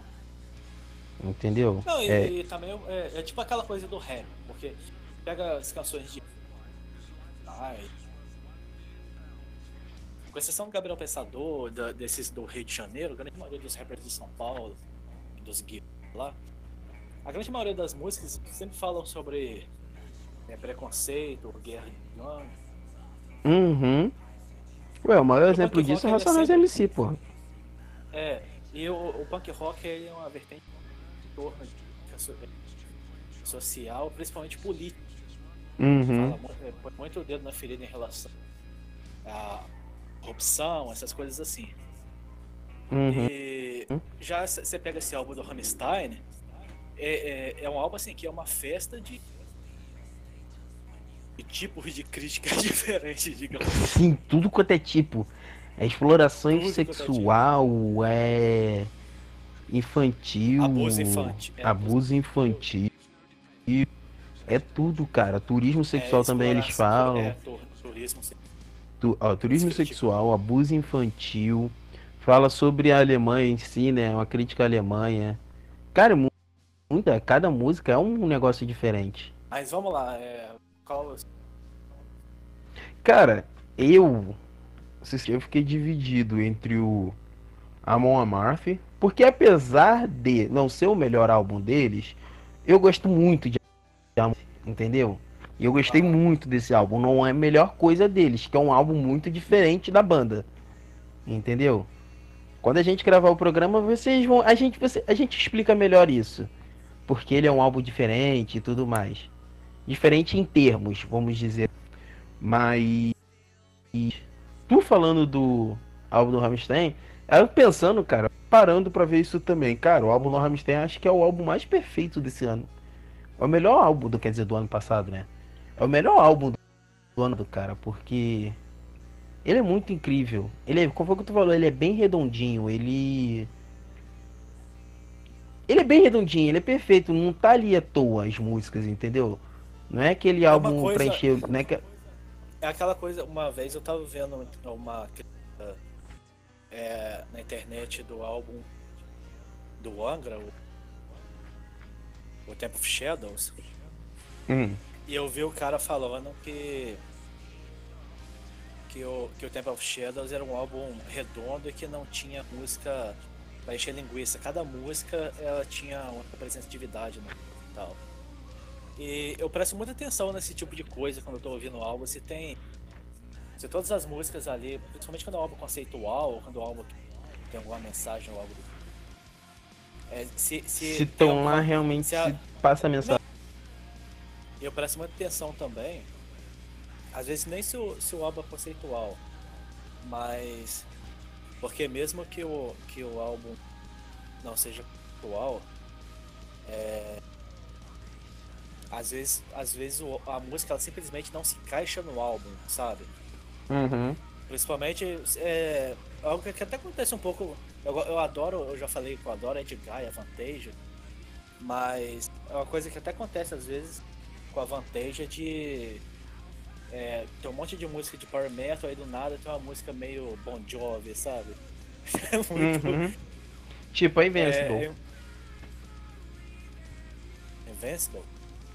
Entendeu? Não, e, É, e também é, é tipo aquela coisa do rap, porque pega as canções de. Ai. Com exceção do Gabriel Pensador, da- desses do Rio de Janeiro, a grande maioria dos rappers de São Paulo, dos guias lá, a grande maioria das músicas sempre falam sobre é, preconceito, guerra de gangue. Uhum. Ué, o maior O exemplo disso é é Racionais sempre- MC, pô. É, e o, o punk rock ele é uma vertente em torno de so- social, principalmente política. Uhum. Fala é, põe muito o dedo na ferida em relação à corrupção, essas coisas assim. Uhum. E já você pega esse álbum do Rammstein, é, é, é um álbum assim que é uma festa de tipos de crítica diferentes, digamos. Sim, tudo quanto é tipo. É exploração Tudo quanto é sexual, é infantil. Abuso infantil, é, abuso infantil. É tudo, cara. Turismo sexual É, também eles falam. É, tu- turismo sexual. Tu- ó, turismo Crítica. sexual, abuso infantil. Fala sobre a Alemanha em si, né? Uma crítica à Alemanha. Cara, é mu- muita, cada música é um negócio diferente. Mas vamos lá, é, Cara, eu. Eu fiquei dividido entre o Amon Amarth, porque apesar de não ser o melhor álbum deles, eu gosto muito de Amon, entendeu? E eu gostei muito desse álbum. Não é a melhor coisa deles, que é um álbum muito diferente da banda. Entendeu? Quando a gente gravar o programa, vocês vão. A gente, você, a gente explica melhor isso. Porque ele é um álbum diferente e tudo mais. Diferente em termos, vamos dizer. Mas. Tu falando do álbum do Rammstein, eu pensando, cara, parando pra ver isso também. Cara, o álbum do Rammstein acho que é o álbum mais perfeito desse ano. É o melhor álbum, do, quer dizer, do ano passado, né? É o melhor álbum do ano do cara, porque ele é muito incrível. Ele é, como foi que tu falou, ele é bem redondinho, ele ele é bem redondinho, ele é perfeito, não tá ali à toa as músicas, entendeu? Não é aquele uma álbum coisa- não é que É aquela coisa, uma vez eu tava vendo uma é, na internet do álbum do Angra, o, o Temple of Shadows, Hum, e eu vi o cara falando que que o, que o Temple of Shadows era um álbum redondo e que não tinha música pra encher linguiça. Cada música ela tinha uma representatividade no e tal. E eu presto muita atenção nesse tipo de coisa quando eu tô ouvindo o álbum, se tem. Se todas as músicas ali, principalmente quando é um álbum conceitual, ou quando é um álbum tem alguma mensagem ou algo do é, se, se, se tem estão alguma- realmente se a- passa a mensagem. eu presto muita atenção também às vezes nem se o, se o álbum é conceitual, mas porque mesmo que o, que o álbum não seja conceitual, é, às vezes, às vezes a música ela simplesmente não se encaixa no álbum, sabe? Uhum. Principalmente é, algo que até acontece um pouco. Eu, eu adoro, eu já falei que eu adoro Ed Guy, a Vantage, mas é uma coisa que até acontece às vezes com a Vantage de é, tem um monte de música de power metal aí do nada tem uma música meio Bon Jovi, sabe? É muito... Uhum. Tipo a Invincible. É... Invincible?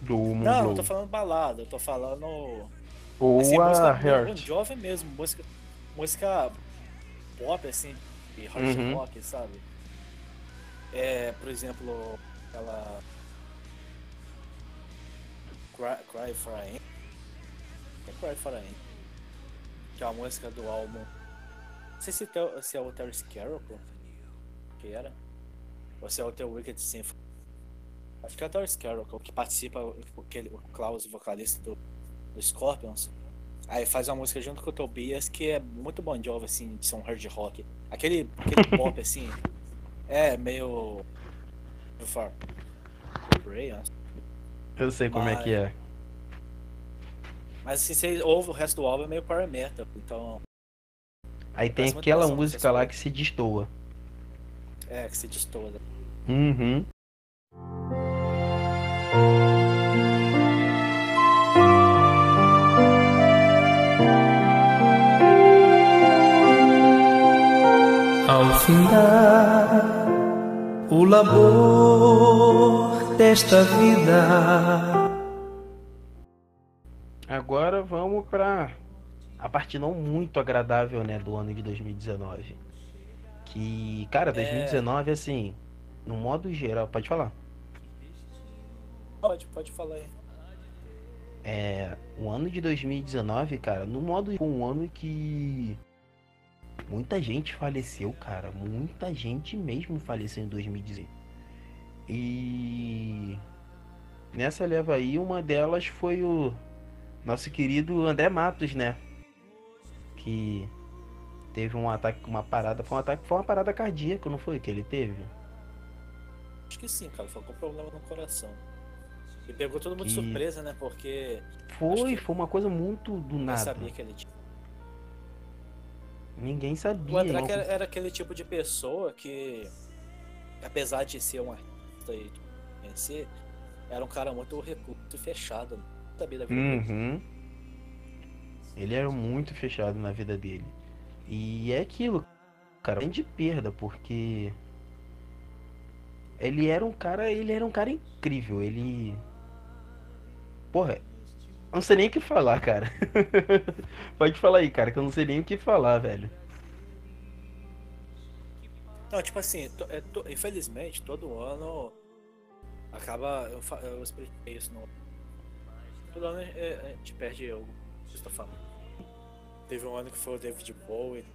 Do Não, não tô falando balada, eu tô falando. Ou assim, a música Heart. Jovi mesmo, música, música pop, assim, e hard uhum. rock, sabe? É, por exemplo, aquela. Cry, Cry for a é Cry for a Que é a música do álbum. Não sei se, se é o Terry Carroll, que era. Ou se é o The Wicked Symphony. Acho que é o Terry Carroll, que participa, aquele, o Klaus, vocalista do, do Scorpions. Aí faz uma música junto com o Tobias que é muito bom Jovi, assim, de som hard rock. Aquele, aquele pop, assim, é meio. Far. Eu sei como Mas... é que é. Mas assim, você ouve o resto do álbum é meio power metal, então. Aí tem aquela música lá que se destoa. É, que se destoa. Uhum. Ao findar o labor desta vida Agora vamos para a parte não muito agradável, né, do ano de 2019. Que, cara, 2019 é... assim, no modo geral, pode falar. Pode, pode falar aí. É, o ano de 2019, cara, no modo foi um ano que muita gente faleceu, cara, muita gente mesmo faleceu em 2019. E nessa leva aí, uma delas foi o nosso querido André Matos, né? Que teve um ataque, uma parada, foi um ataque, foi uma parada cardíaca, não foi que ele teve? Acho que sim, cara, foi com problema no coração. E pegou todo mundo de surpresa, né? Porque foi, foi uma coisa muito do nada. sabia que ele tinha. Ninguém sabia. O André não... era, era, aquele tipo de pessoa que, apesar de ser um artista e vencer, era um cara muito recluso e fechado. Né? sabia da vida uhum. dele. Ele era muito fechado na vida dele. E é aquilo, cara, de perda, porque ele era um cara, ele era um cara incrível, ele Porra, não sei nem o que falar, cara. Pode falar aí, cara, que eu não sei nem o que falar, velho. Não, tipo assim, to, é, to, infelizmente, todo ano acaba. Eu, eu expliquei isso no todo ano é, a gente perde algo. Você está falando. Teve um ano que foi o David Bowie,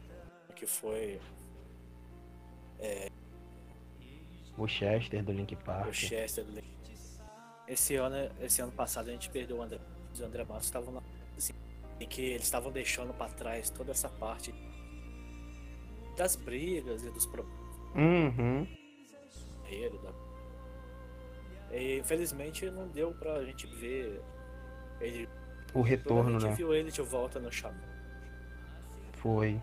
que foi. É, o Chester do Link Park. O Chester do Link Esse ano, esse ano passado a gente perdeu o André. Os André Matos estavam assim, em que eles estavam deixando para trás toda essa parte das brigas e dos problemas. Uhum. E infelizmente não deu pra gente ver ele, o retorno, né? A gente viu ele de volta no chão. Foi.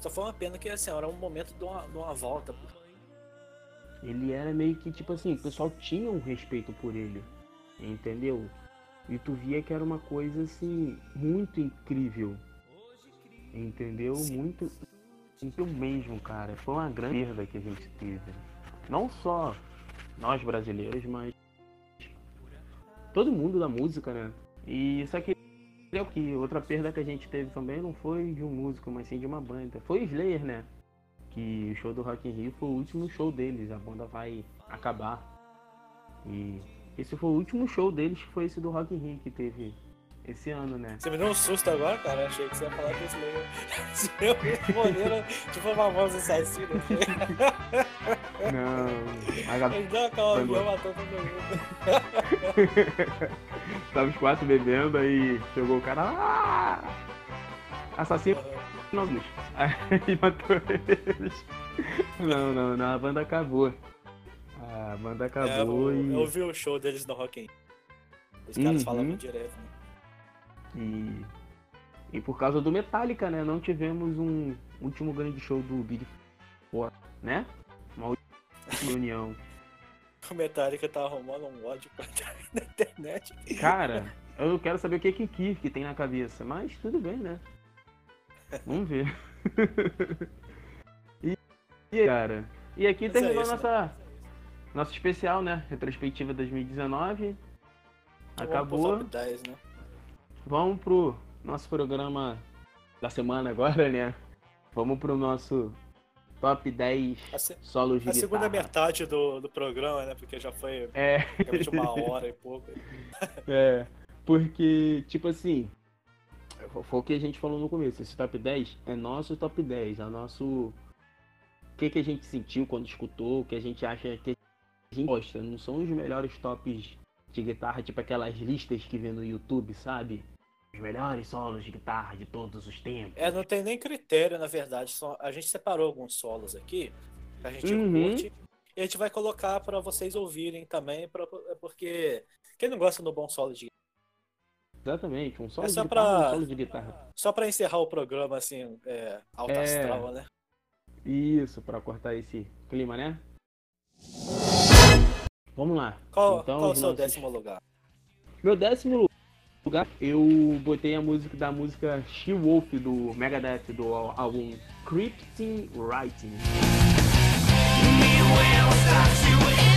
Só foi uma pena que assim, era um momento de uma, de uma volta. Ele era meio que tipo assim, o pessoal tinha um respeito por ele. Entendeu? E tu via que era uma coisa assim, muito incrível. Entendeu? Muito. Muito mesmo, cara. Foi uma grande perda que a gente teve. Não só nós brasileiros, mas todo mundo da música, né? E isso aqui é o que outra perda que a gente teve também não foi de um músico, mas sim de uma banda. Foi o Slayer, né? Que o show do Rock in Rio foi o último show deles, a banda vai acabar. E esse foi o último show deles, foi esse do Rock in Rio que teve esse ano, né? Você me deu um susto agora, cara. Achei que você ia falar que esse Slayer. Responder, tipo uma voz assassina. Não. A Ele deu matou todo mundo. Tava os quatro bebendo, aí chegou o cara. Ah! Assassino Aí matou eles. Não, não, não, a banda acabou. A banda É, acabou eu, e. eu vi o show deles no Rock in. Os Uhum. caras falavam direto, né? E, e por causa do Metallica, né? Não tivemos um último grande show do Big Four, né? Uma última reunião. O Metallica tá arrumando um ódio pra na internet. Cara, eu quero saber o que que Kirk tem na cabeça, mas tudo bem, né? Vamos ver. e, e, cara, e aqui Mas é terminou isso, nossa, nosso especial, né? Retrospectiva 2019. Acabou. Vamos pro top 10, né? Vamos pro nosso programa da semana agora, né? Vamos pro nosso top 10 A, se- solos de a segunda guitarra. metade do, do programa, né? Porque já foi É, uma hora e pouco. é, porque, tipo assim, foi o que a gente falou no começo, esse top 10 é nosso top 10, é nosso... O que, que a gente sentiu quando escutou, o que a gente acha que a gente gosta, não são os melhores tops de guitarra, tipo aquelas listas que vê no YouTube, sabe? Os melhores solos de guitarra de todos os tempos. É, não tem nem critério, na verdade. Só, a gente separou alguns solos aqui que a gente Uhum. curte. E a gente vai colocar pra vocês ouvirem também, pra, é porque quem não gosta do bom solo de Exatamente, um solo É de só guitarra, pra- um solo de guitarra. Só pra encerrar o programa, assim, é, alto É. astral, né? Isso, pra cortar esse clima, né? Vamos lá. Qual, Então, qual o seu nossos- décimo lugar? Meu décimo lugar, eu botei a música da música She Wolf do Megadeth do álbum Crypting Writing. É.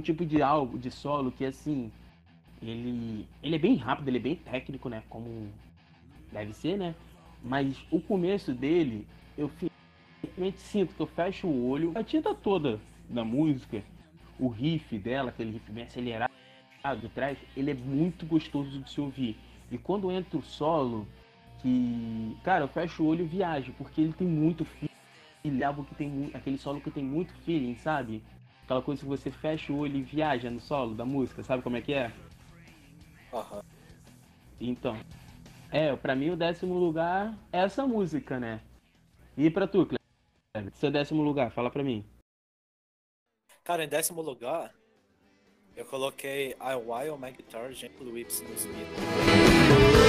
um tipo de álbum, de solo que assim. Ele. Ele é bem rápido, ele é bem técnico, né? Como deve ser, né? Mas o começo dele, eu simplesmente sinto que eu fecho o olho, a tinta toda da música, o riff dela, aquele riff bem acelerado de trás, ele é muito gostoso de se ouvir. E quando entra o solo, que. Cara, eu fecho o olho e viajo, porque ele tem muito feeling, algo que tem aquele solo que tem muito feeling, sabe? Aquela coisa que você fecha o olho e viaja no solo da música, sabe como é que é? Aham. Então. É, pra mim o décimo lugar é essa música, né? E pra tu, Cleber? Seu décimo lugar, fala pra mim. Cara, em décimo lugar, eu coloquei I While My Guitar Gently Whips no Smith.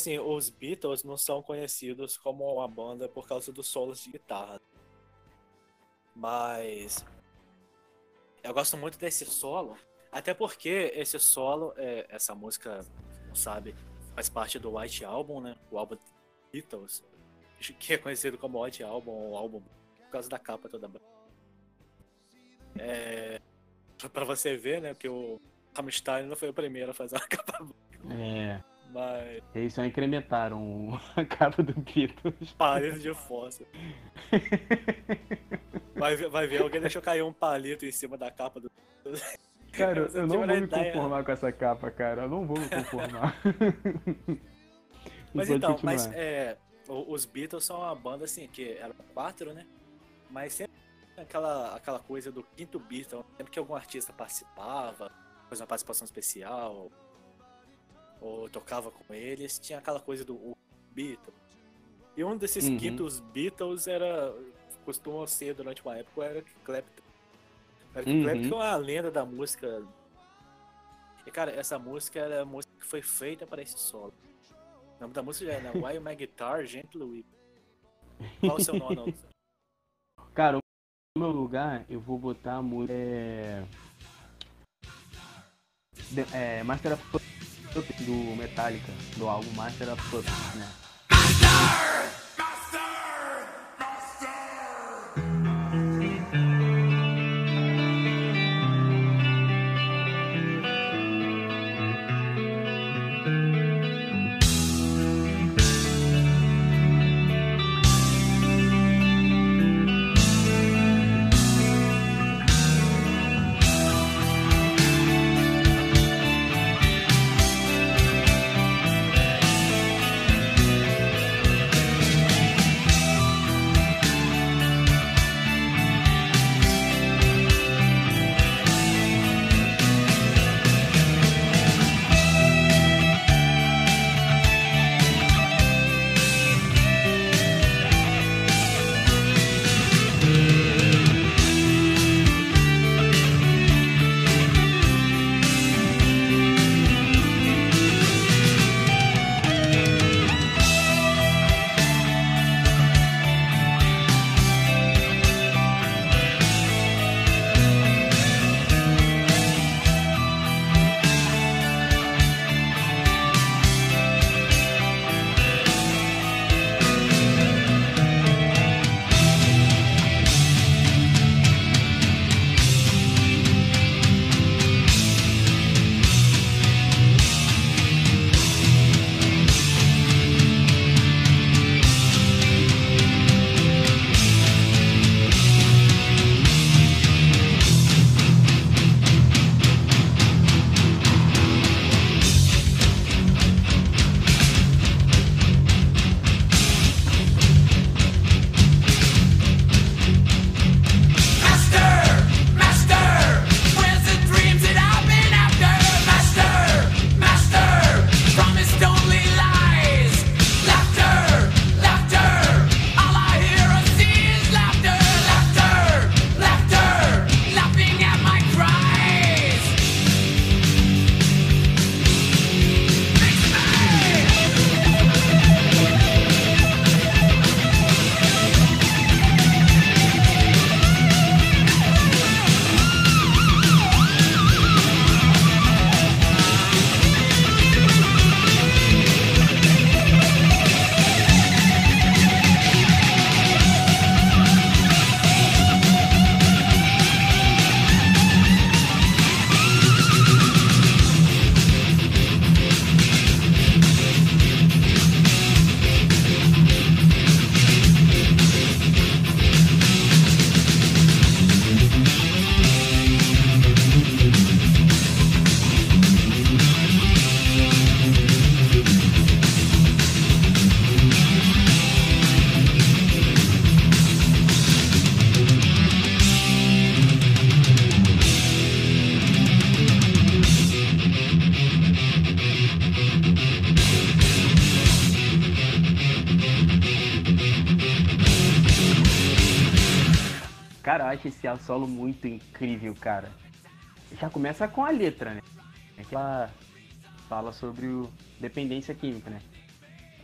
Assim, os Beatles não são conhecidos como uma banda por causa dos solos de guitarra. Mas eu gosto muito desse solo, até porque esse solo, é, essa música, não sabe, faz parte do White Album, né? O álbum Beatles, que é conhecido como White Album ou álbum por causa da capa toda branca. É, pra você ver, né? Que o Rammstein não foi o primeiro a fazer a capa branca. É. Mas. Eles só incrementaram a capa do Beatles. Palito de fósforo. Vai, ver- vai ver, alguém deixou cair um palito em cima da capa do. Cara, Você eu não vou me conformar com essa capa, cara. Eu não vou me conformar. Mas então, continuar. mas é, os Beatles são uma banda assim, que eram quatro, né? Mas sempre aquela, aquela coisa do quinto Beatle, sempre que algum artista participava, fazia uma participação especial, ou tocava com eles, tinha aquela coisa do o Beatle. E um desses Uhum. quintos Beatles era. costumou ser durante uma época Eric Clapton. Eric Uhum. Clapton é uma lenda da música. E cara, essa música era a música que foi feita para esse solo. O nome da música já é né? Why My Guitar Gently Weep. Qual o seu nome? Cara, no meu lugar, eu vou botar a música. É... The- é Master of do Metallica, do álbum Master of Puppets, né? Master, Esse solo muito incrível, cara. Já começa com a letra, né? Aquela fala sobre o dependência química, né?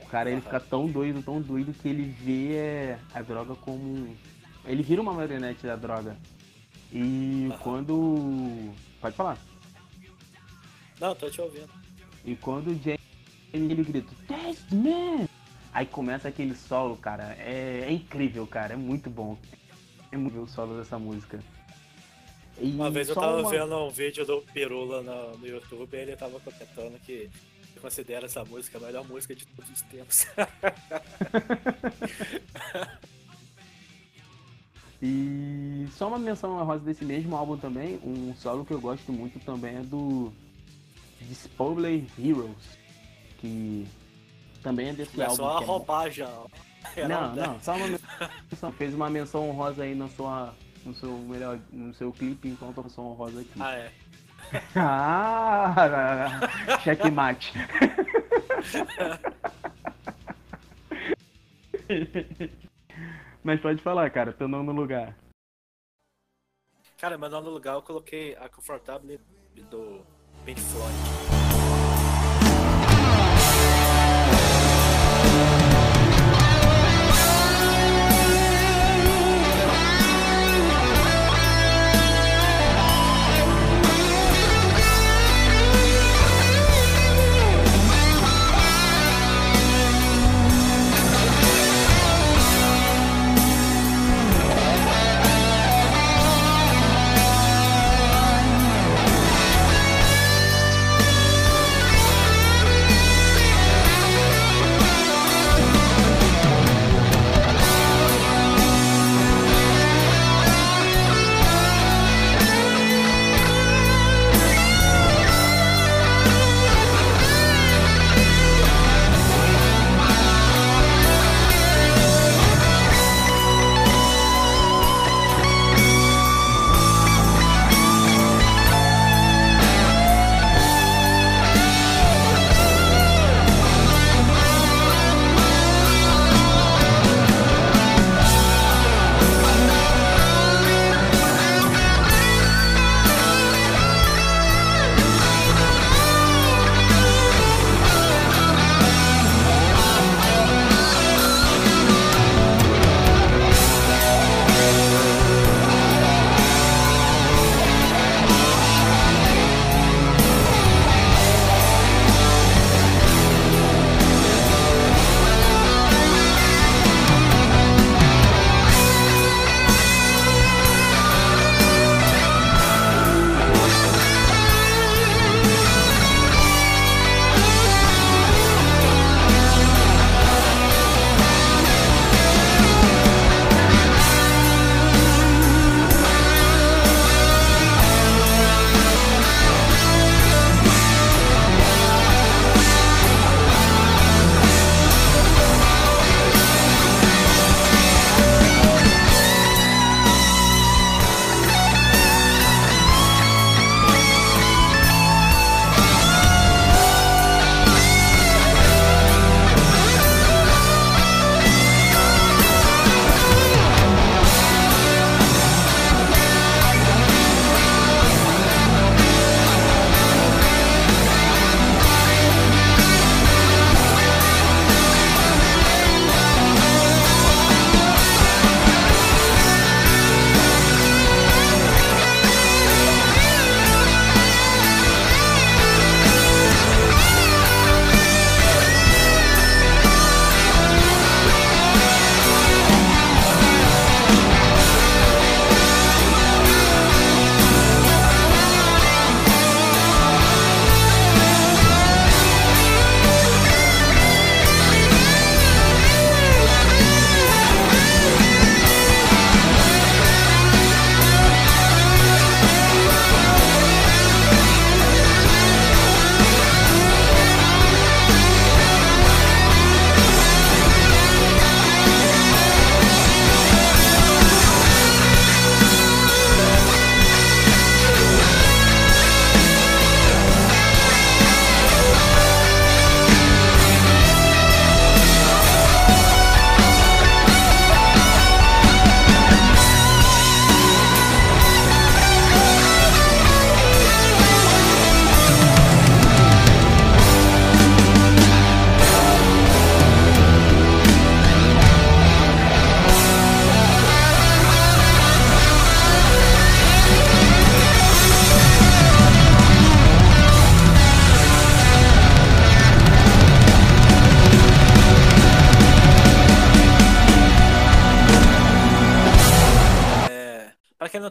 O cara ele fica tão doido, tão doido que ele vê é, a droga como. Ele vira uma marionete da droga. E quando. Pode falar. Não, tô te ouvindo. E quando o Jamie ele grita, That's man! Aí começa aquele solo, cara. É, é incrível, cara. É muito bom. É muito o solo dessa música. E Uma vez eu tava uma- vendo um vídeo do Pirula no, no YouTube e ele tava comentando que considera essa música a melhor música de todos os tempos. E só uma menção honrosa desse mesmo álbum também, um solo que eu gosto muito também é do Dispobley Heroes, que também é desse é álbum. só a que é bom. Não, não, só uma menção. Fez uma menção honrosa aí na sua, no seu melhor, no seu clipe, então tô menção honrosa aqui. Ah, é. Ah, checkmate. Mas pode falar, cara, teu nono lugar. Cara, meu nono lugar eu coloquei a Comfortable do Pink Floyd.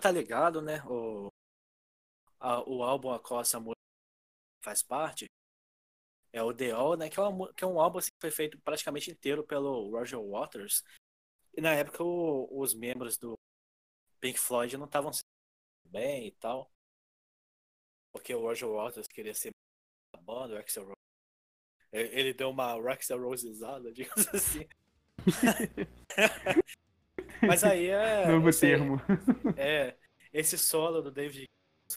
Tá ligado, né? O, a- o álbum a qual essa música faz parte é o The All, né? Que é, uma que é um álbum assim, que foi feito praticamente inteiro pelo Roger Waters. E na época o- os membros do Pink Floyd não estavam bem e tal. Porque o Roger Waters queria ser da banda, o Axel Rose. Ele deu uma Axel Rosesada, digamos assim. Mas aí é. Novo esse- termo. é, esse solo do David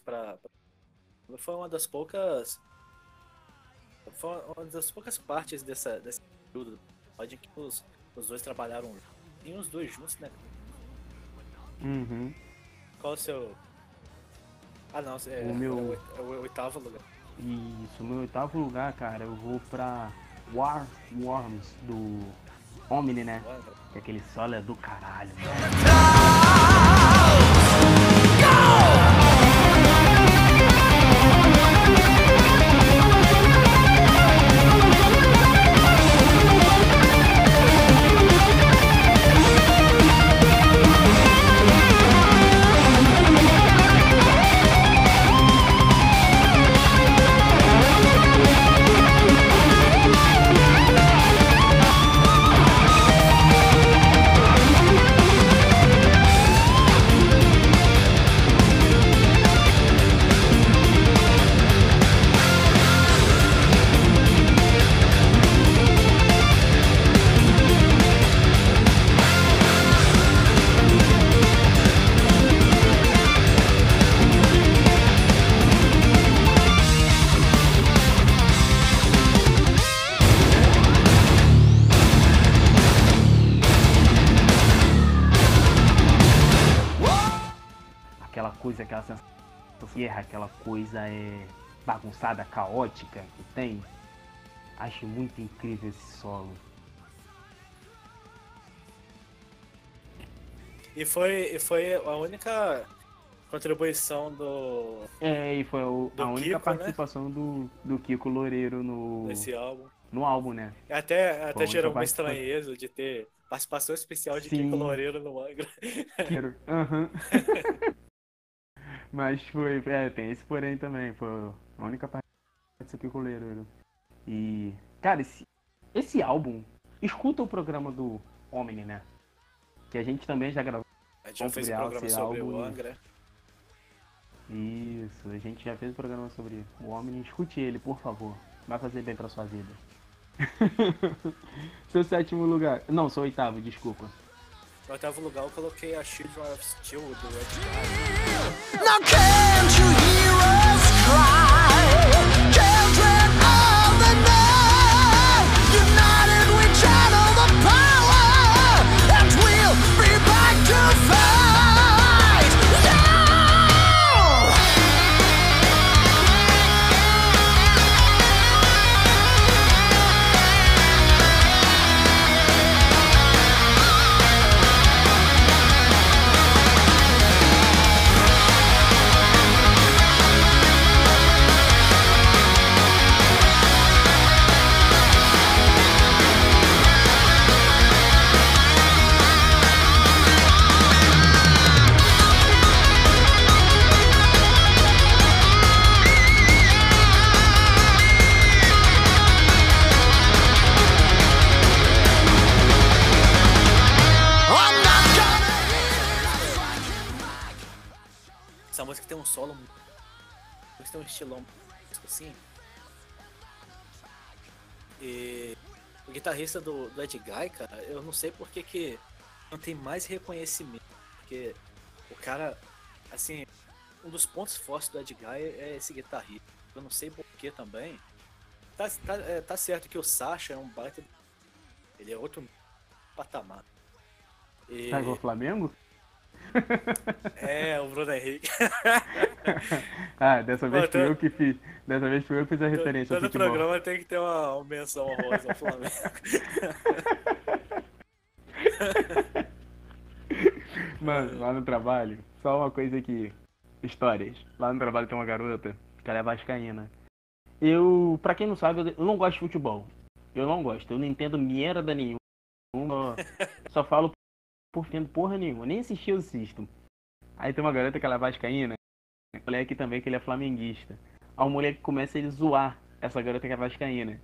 pra, pra- foi uma das poucas foi uma das poucas partes dessa desse período pode que os, os dois trabalharam tem os dois juntos, né? Uhum. Qual o seu Ah, não, é, O meu- é o, é o oitavo lugar. Isso, meu oitavo lugar, cara, eu vou pra War Worms do Omni, né? Que aquele solo é do caralho, mano. Bagunçada, caótica que tem. Acho muito incrível esse solo. E foi, e foi a única contribuição do É, e foi o- a única Kiko, né? participação do, do Kiko Loureiro no, desse álbum. no álbum, né? Até, até gerou uma estranheza de ter participação especial de Sim. Kiko Loureiro no Angra. Aham. Mas foi, é, tem esse porém também, foi a única parte do Kiko Loureiro. E, cara, esse, esse álbum, escuta o programa do Omni, né? Que a gente também já gravou. A gente já fez um programa esse sobre álbum. o Angra. Isso, a gente já fez um programa sobre o Omni. Escute ele, por favor. Vai fazer bem pra sua vida. seu sétimo lugar. Não, seu oitavo, desculpa. No oitavo lugar eu coloquei a Children of Steel do Ed. Now can't you hear us cry? Guy, cara, eu não sei por que, que não tem mais reconhecimento. Porque o cara, assim, um dos pontos fortes do Ed Guy é esse guitarrista. Eu não sei por que também. Tá, tá, é, tá certo que o Sasha é um baita. Ele é outro patamar. E, Tá igual o Flamengo? é, o Bruno Henrique. Ah, dessa vez Pô, fui tô- eu que fiz. Dessa vez fui eu que fiz a referência Todo programa tem que ter uma, uma menção honrosa ao Flamengo. Mano, lá no trabalho, só uma coisa aqui. Histórias. Lá no trabalho tem uma garota, que ela é vascaína. Eu, pra quem não sabe, eu não gosto de futebol. Eu não gosto, eu não entendo merda nenhuma. Só falo por entendo porra nenhuma. Nem assistir eu assisto. Aí tem uma garota que ela é vascaína, um moleque também que ele é flamenguista. O moleque começa a ele zoar essa garota que é vascaína.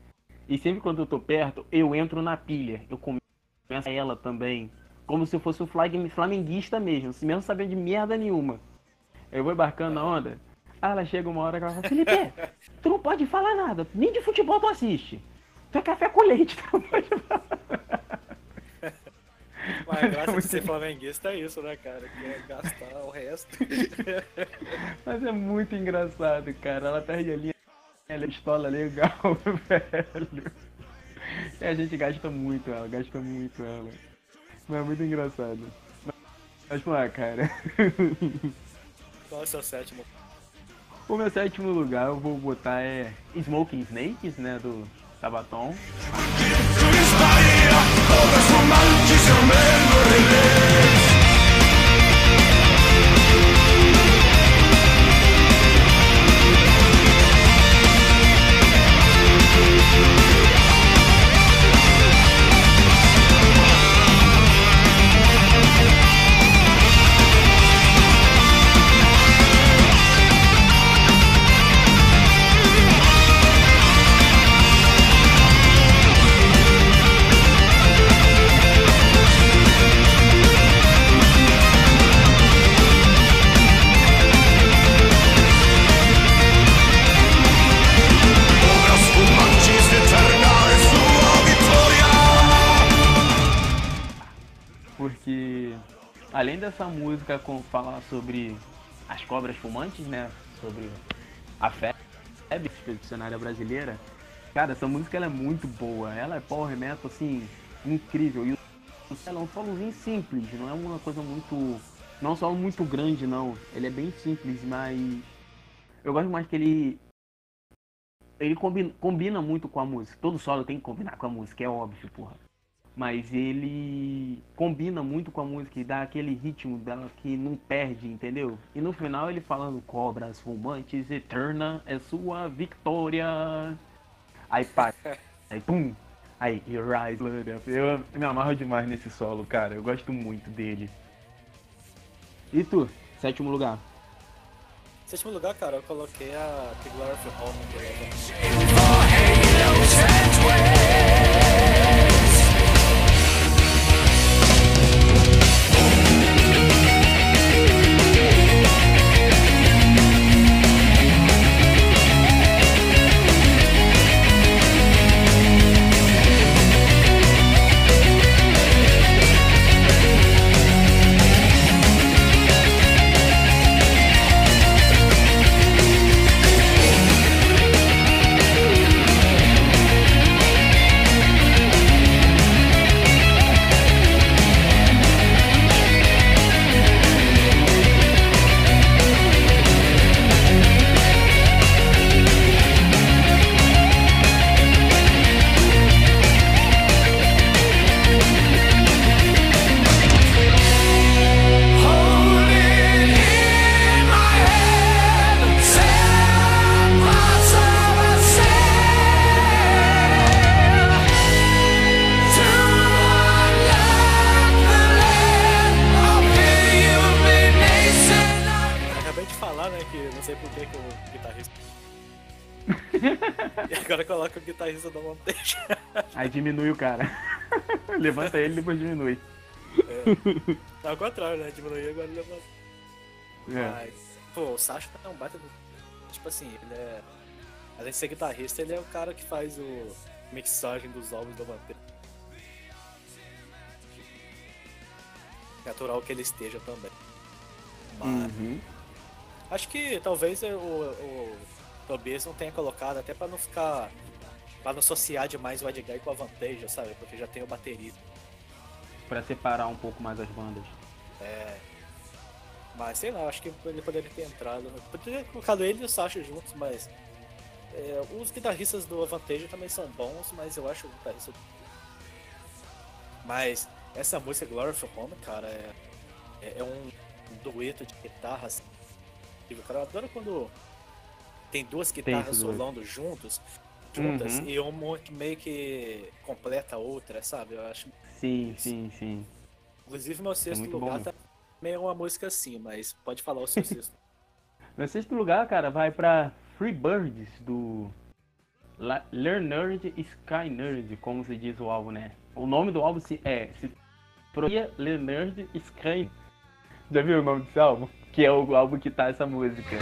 E sempre quando eu tô perto, eu entro na pilha. Eu começo a ela também. Como se eu fosse um flag- flamenguista mesmo, assim, mesmo sabendo de merda nenhuma. Eu vou embarcando na onda. Aí ela chega uma hora que ela fala, Felipe, tu não pode falar nada, nem de futebol tu assiste. Tu é café com leite, tu não pode falar. Mas a graça de ser flamenguista é isso, né, cara? Que é gastar o resto. Mas é muito engraçado, cara. Ela perde a linha, ela pistola legal, velho. E a gente gasta muito ela, gasta muito ela. Mas é muito engraçado. Mas, pô, cara. Qual é o seu sétimo? O meu sétimo lugar eu vou botar é Smoking Snakes, né? Do Sabaton. mira, todas son mal, qui se emmène além dessa música com falar sobre as cobras fumantes, né? Sobre a febre expedicionária brasileira, cara, essa música ela é muito boa. Ela é power metal assim, incrível. E o- ela é um solozinho simples, não é uma coisa muito. Não é um solo muito grande, não. Ele é bem simples, mas. Eu gosto mais que ele. Ele combina, combina muito com a música. Todo solo tem que combinar com a música, é óbvio, porra mas ele combina muito com a música e dá aquele ritmo dela que não perde, entendeu? E no final ele falando cobras fumantes, eterna é sua vitória. Aí pá, aí pum, aí rise, blood up. Eu me amarro demais nesse solo, cara. Eu gosto muito dele. E tu, sétimo lugar? Sétimo lugar, cara, eu coloquei a The Glory of Home. Aí diminui o cara. Levanta ele e depois diminui. Tá ao contrário, né, diminuir agora levanta. É. Mas, pô, o Sasha é um baita do... Tipo assim, ele é... Além de ser guitarrista, ele é o cara que faz o mixagem dos álbuns da Manteja. Natural que ele esteja também. Mas... Uhum. Acho que talvez o, o Tobias não tenha colocado, até pra não ficar. Pra não associar demais o Edgar com a Vantage, sabe? Porque já tem o baterista. Pra separar um pouco mais as bandas. É. Mas sei lá, acho que ele poderia ter entrado. Poderia ter colocado ele e o Sasha juntos, mas. é, os guitarristas do Avantage também são bons, mas eu acho o guitarrista. Mas essa música Glory of Home, cara, é, é, é um dueto de guitarras. O cara adora quando tem duas guitarras solando juntos, juntas, Uhum. e uma que meio que completa a outra, sabe? Eu acho Sim, sim, sim. Inclusive, meu sexto muito lugar bom. tá, é uma música assim, mas pode falar o seu sexto. Meu sexto lugar, cara, vai pra Free Birds, do La- Learn Nerd Sky Nerd, como se diz o álbum, né? O nome do álbum se, é se pronuncia Learn Nerd Sky. Já viu o nome desse álbum? Que é o álbum que tá essa música.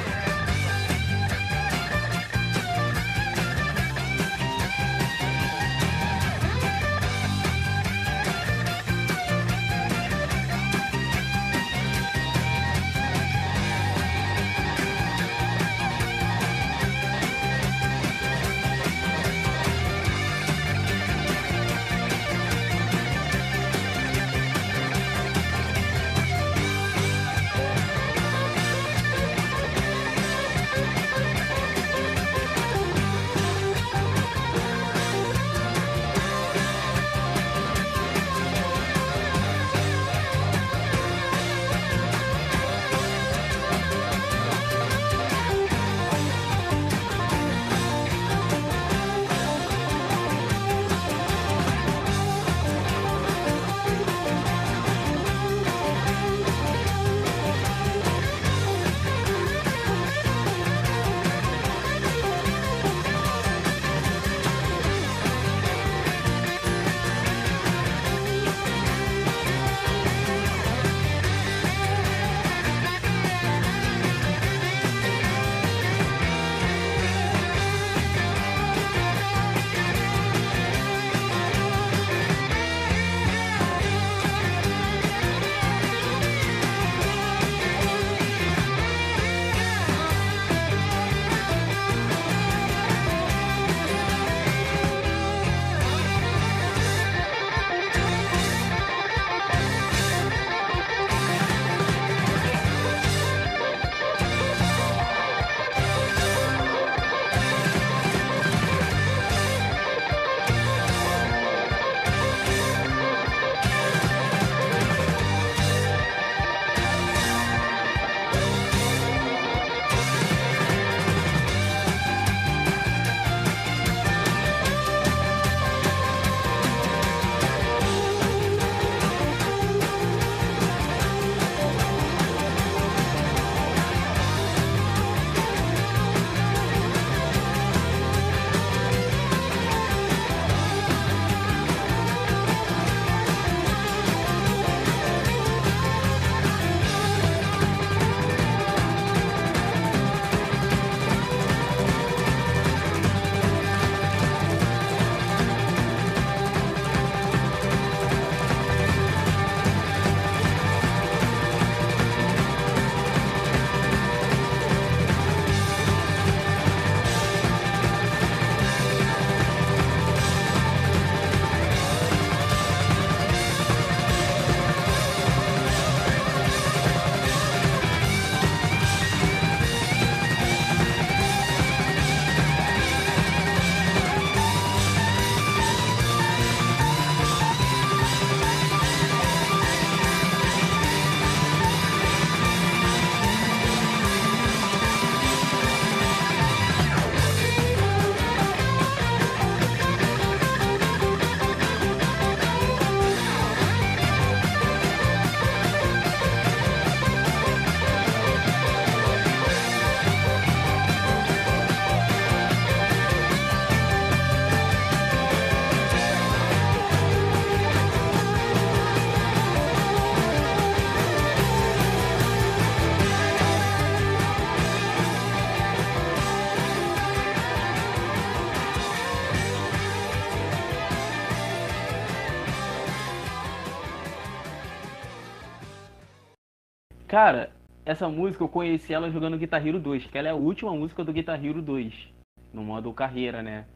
Cara, essa música eu conheci ela jogando Guitar Hero 2, que ela é a última música do Guitar Hero 2, no modo carreira, né?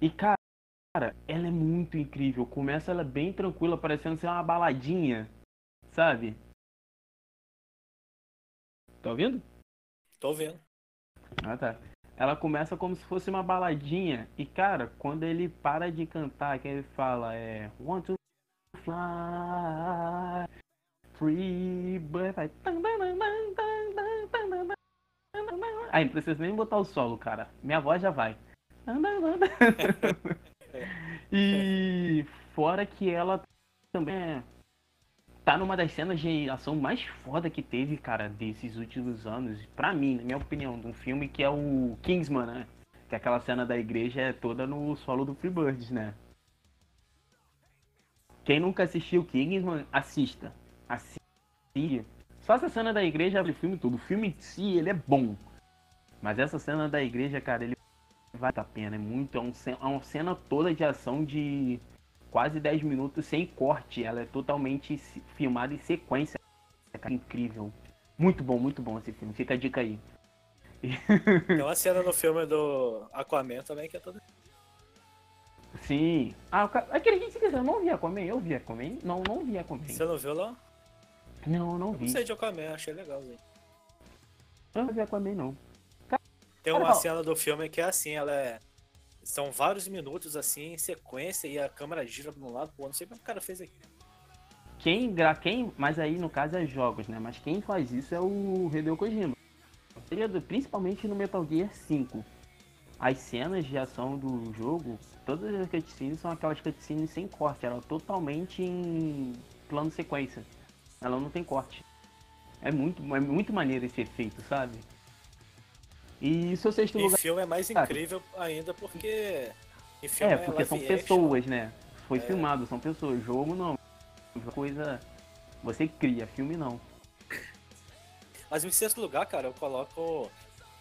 E cara, ela é muito incrível. Começa ela bem tranquila, parecendo ser uma baladinha, sabe? Tá ouvindo? Tô vendo. Ah, tá. Ela começa como se fosse uma baladinha. E, cara, quando ele para de cantar, que ele fala é. Want to fly. Free Bird. Vai... Aí não precisa nem botar o solo, cara. Minha voz já vai. e fora que ela também tá numa das cenas de ação mais foda que teve, cara, desses últimos anos, pra mim, na minha opinião, de um filme que é o Kingsman, né? Que é aquela cena da igreja é toda no solo do Freebirds, né? Quem nunca assistiu Kingsman, assista. Assista. Só essa cena da igreja abre o filme todo. O filme em si, ele é bom. Mas essa cena da igreja, cara, ele vale a pena. É muito. É, um, é uma cena toda de ação de quase 10 minutos sem corte. Ela é totalmente filmada em sequência. Cara, incrível. Muito bom, muito bom esse filme. Fica a dica aí. Tem uma cena no filme do Aquaman também que é toda. Sim. Ah, aquele que se quiser, eu não vi Aquaman. Eu vi Aquaman? Não, não vi Aquaman. Você não viu lá? Não, não Não vi. sei de Aquaman, achei legalzinho. Eu não vi Aquaman, não. Tem uma cena do filme que é assim, ela é. São vários minutos assim, em sequência, e a câmera gira de um lado pro outro. Não sei como o cara fez aqui. Quem, gra... quem, mas aí no caso é jogos, né? Mas quem faz isso é o Hideo Kojima. Principalmente no Metal Gear 5. As cenas de ação do jogo, todas as cutscenes são aquelas cutscenes sem corte, ela é totalmente em plano sequência. Ela não tem corte. É muito, é muito maneiro esse efeito, sabe? E seu sexto Em lugar. filme é mais incrível ainda porque. Em filme É, porque são live action. pessoas, né? Foi É. filmado, são pessoas. Jogo não. Coisa. Você cria, filme não. Mas em sexto lugar, cara, eu coloco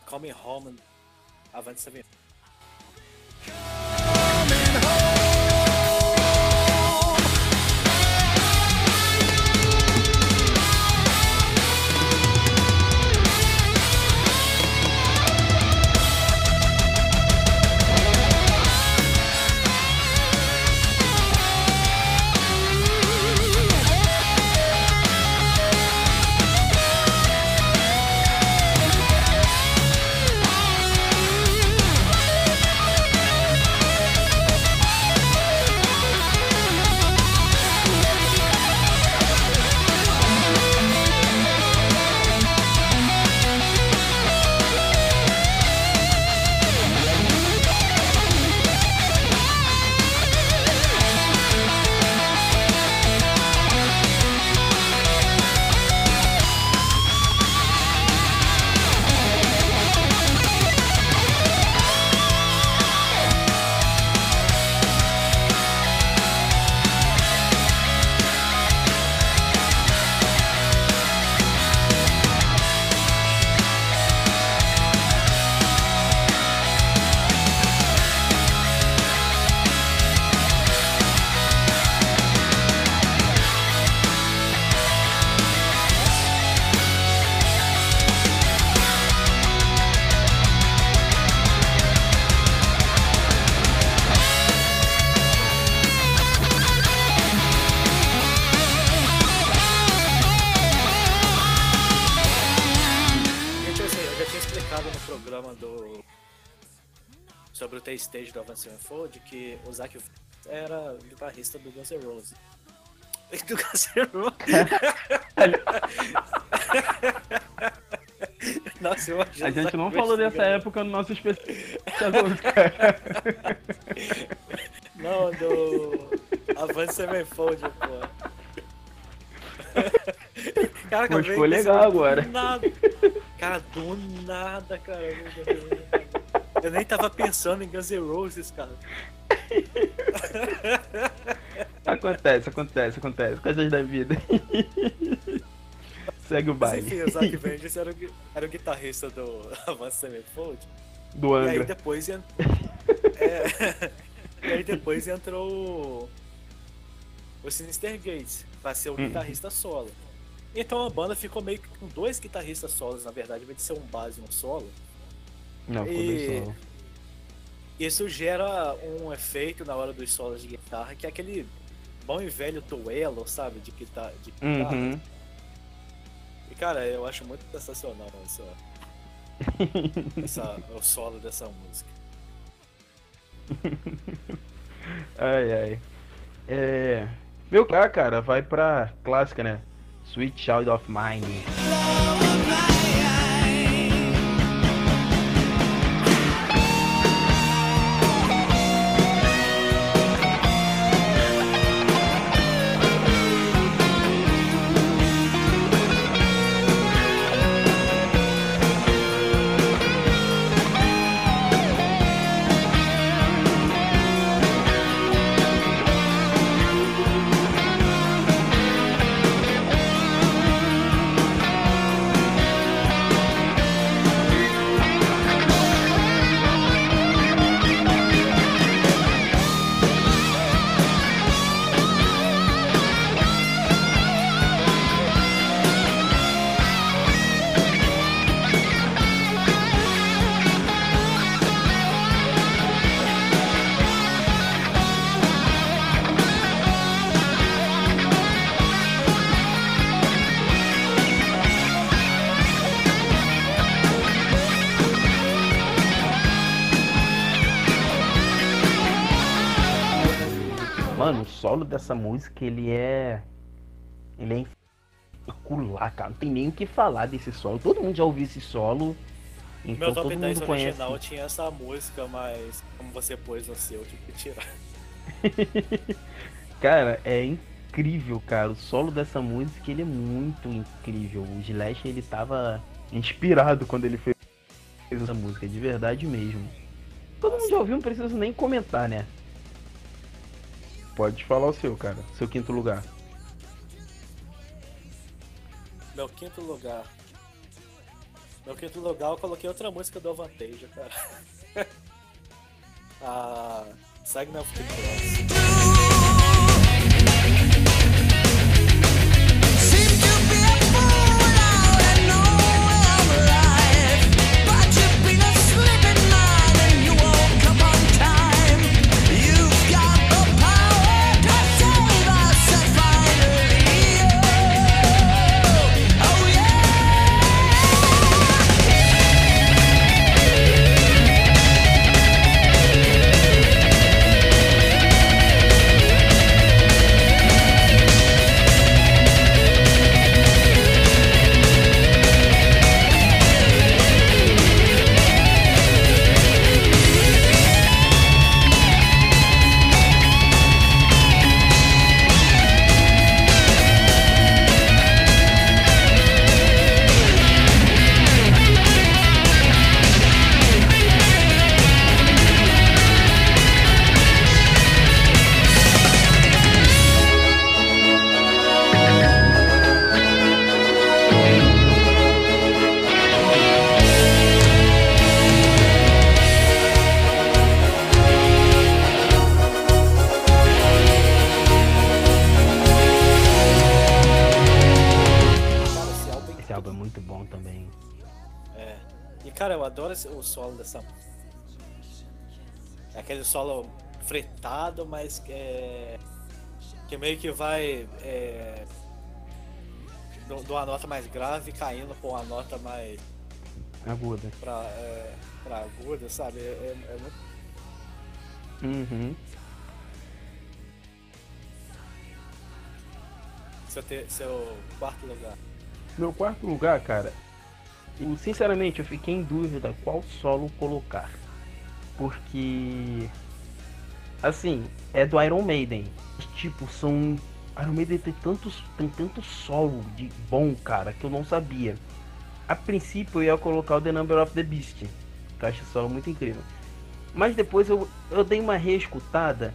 Coming Home Avante Seven. Avance Sevenfold que o Zack era guitarrista do Guns N' Roses. Do Guns N' Roses. Nossa, eu A o gente não falou dessa ligando. época no nosso especial. Não, do. Avance Sevenfold, pô. Cara, Pô, acabei ficou legal agora. Do nada. Cara, do nada, cara. Eu nem tava pensando em Guns N' Roses, cara. acontece, acontece, acontece. Coisas da vida. Segue o baile. enfim, o Zack Vengeance era, o era o guitarrista do Avance Sevenfold. Do E aí Angra. depois é, E aí depois entrou o- o Sinister Gates pra ser o Hum. guitarrista solo. Então a banda ficou meio que com dois guitarristas solos, na verdade, de ser um base e um solo. Não, E-. Isso gera um efeito na hora dos solos de guitarra, que é aquele bom e velho duelo, sabe, de guitarra. De guitarra. Uhum. E cara, eu acho muito sensacional essa, essa, o solo dessa música. Ai, ai. É... Meu cara, cara, vai pra clássica, né? Sweet Child of Mine. Música, ele é. Ele é espetacular, cara. Não tem nem o que falar desse solo. Todo mundo já ouviu esse solo. Então Meu top todo 10 mundo conhece. original tinha essa música, mas como você pôs no seu, eu tive que tirar. Cara, é incrível, cara. O solo dessa música, ele é muito incrível. O Slash, ele tava inspirado quando ele fez essa música, de verdade mesmo. Todo mundo já ouviu, não preciso nem comentar, né? Pode falar o seu, cara. Seu quinto lugar. Meu quinto lugar. Meu quinto lugar eu coloquei outra música do Avantage, cara. a Segment of the. Aquele solo fretado, mas que é. Que meio que vai. É, de uma nota mais grave caindo pra uma nota mais. Aguda. pra, é, pra aguda, sabe? É, é- é muito. Uhum. Seu, te- seu quarto lugar. Meu quarto lugar, cara. Eu, sinceramente, eu fiquei em dúvida qual solo colocar. Porque. Assim, é do Iron Maiden. Tipo, são. Iron Maiden tem tantos, tem tanto solo de bom, cara, que eu não sabia. A princípio eu ia colocar o The Number of the Beast. Que eu acho solo muito incrível. Mas depois eu, eu dei uma reescutada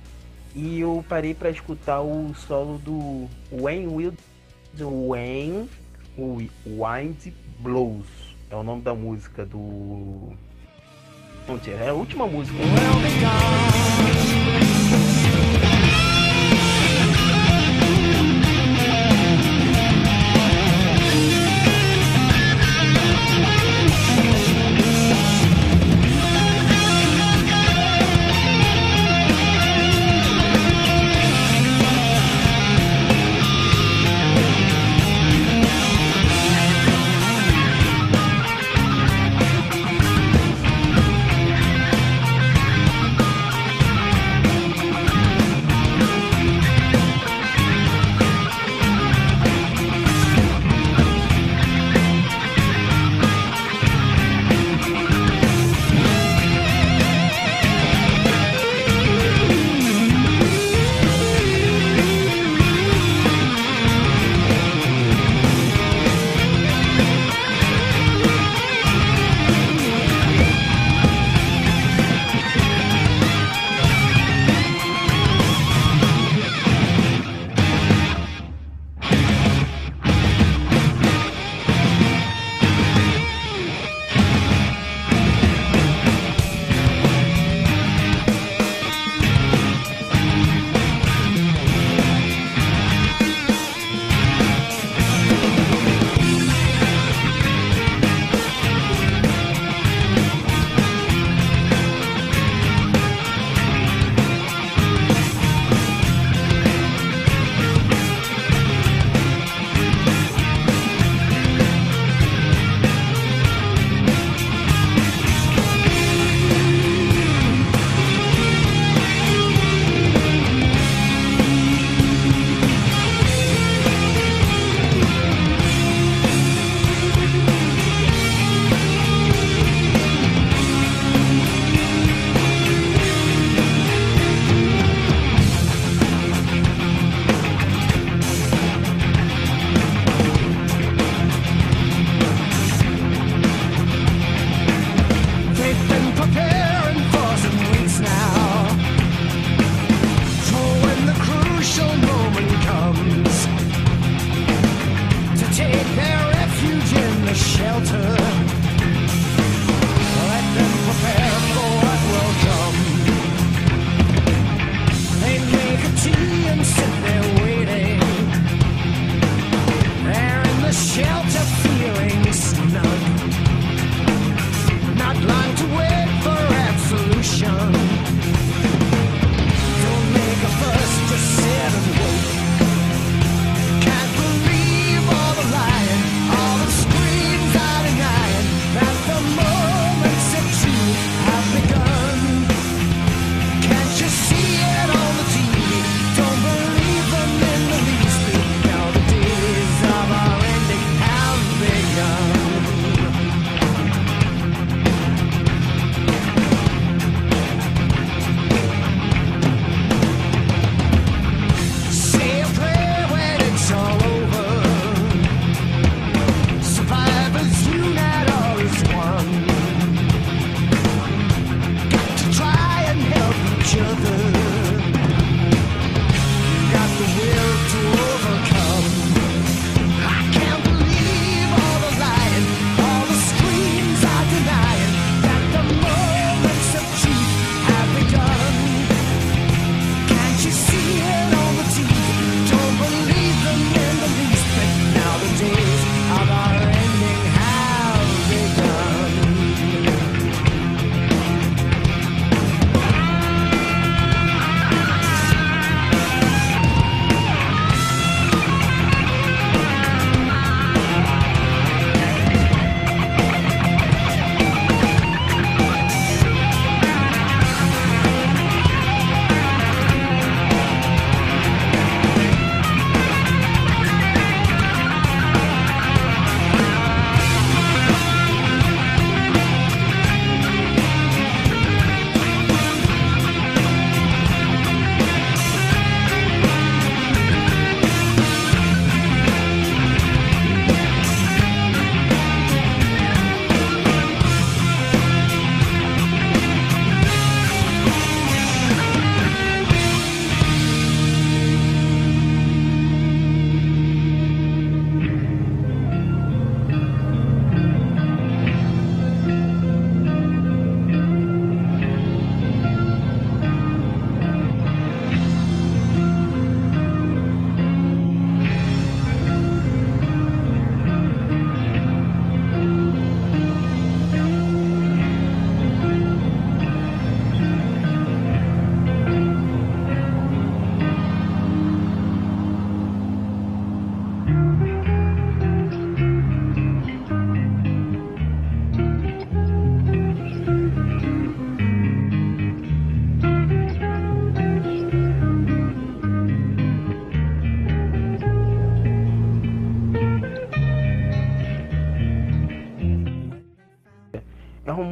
e eu parei pra escutar o solo do Wayne Will Wayne Wind Blows. É o nome da música do. É a última música.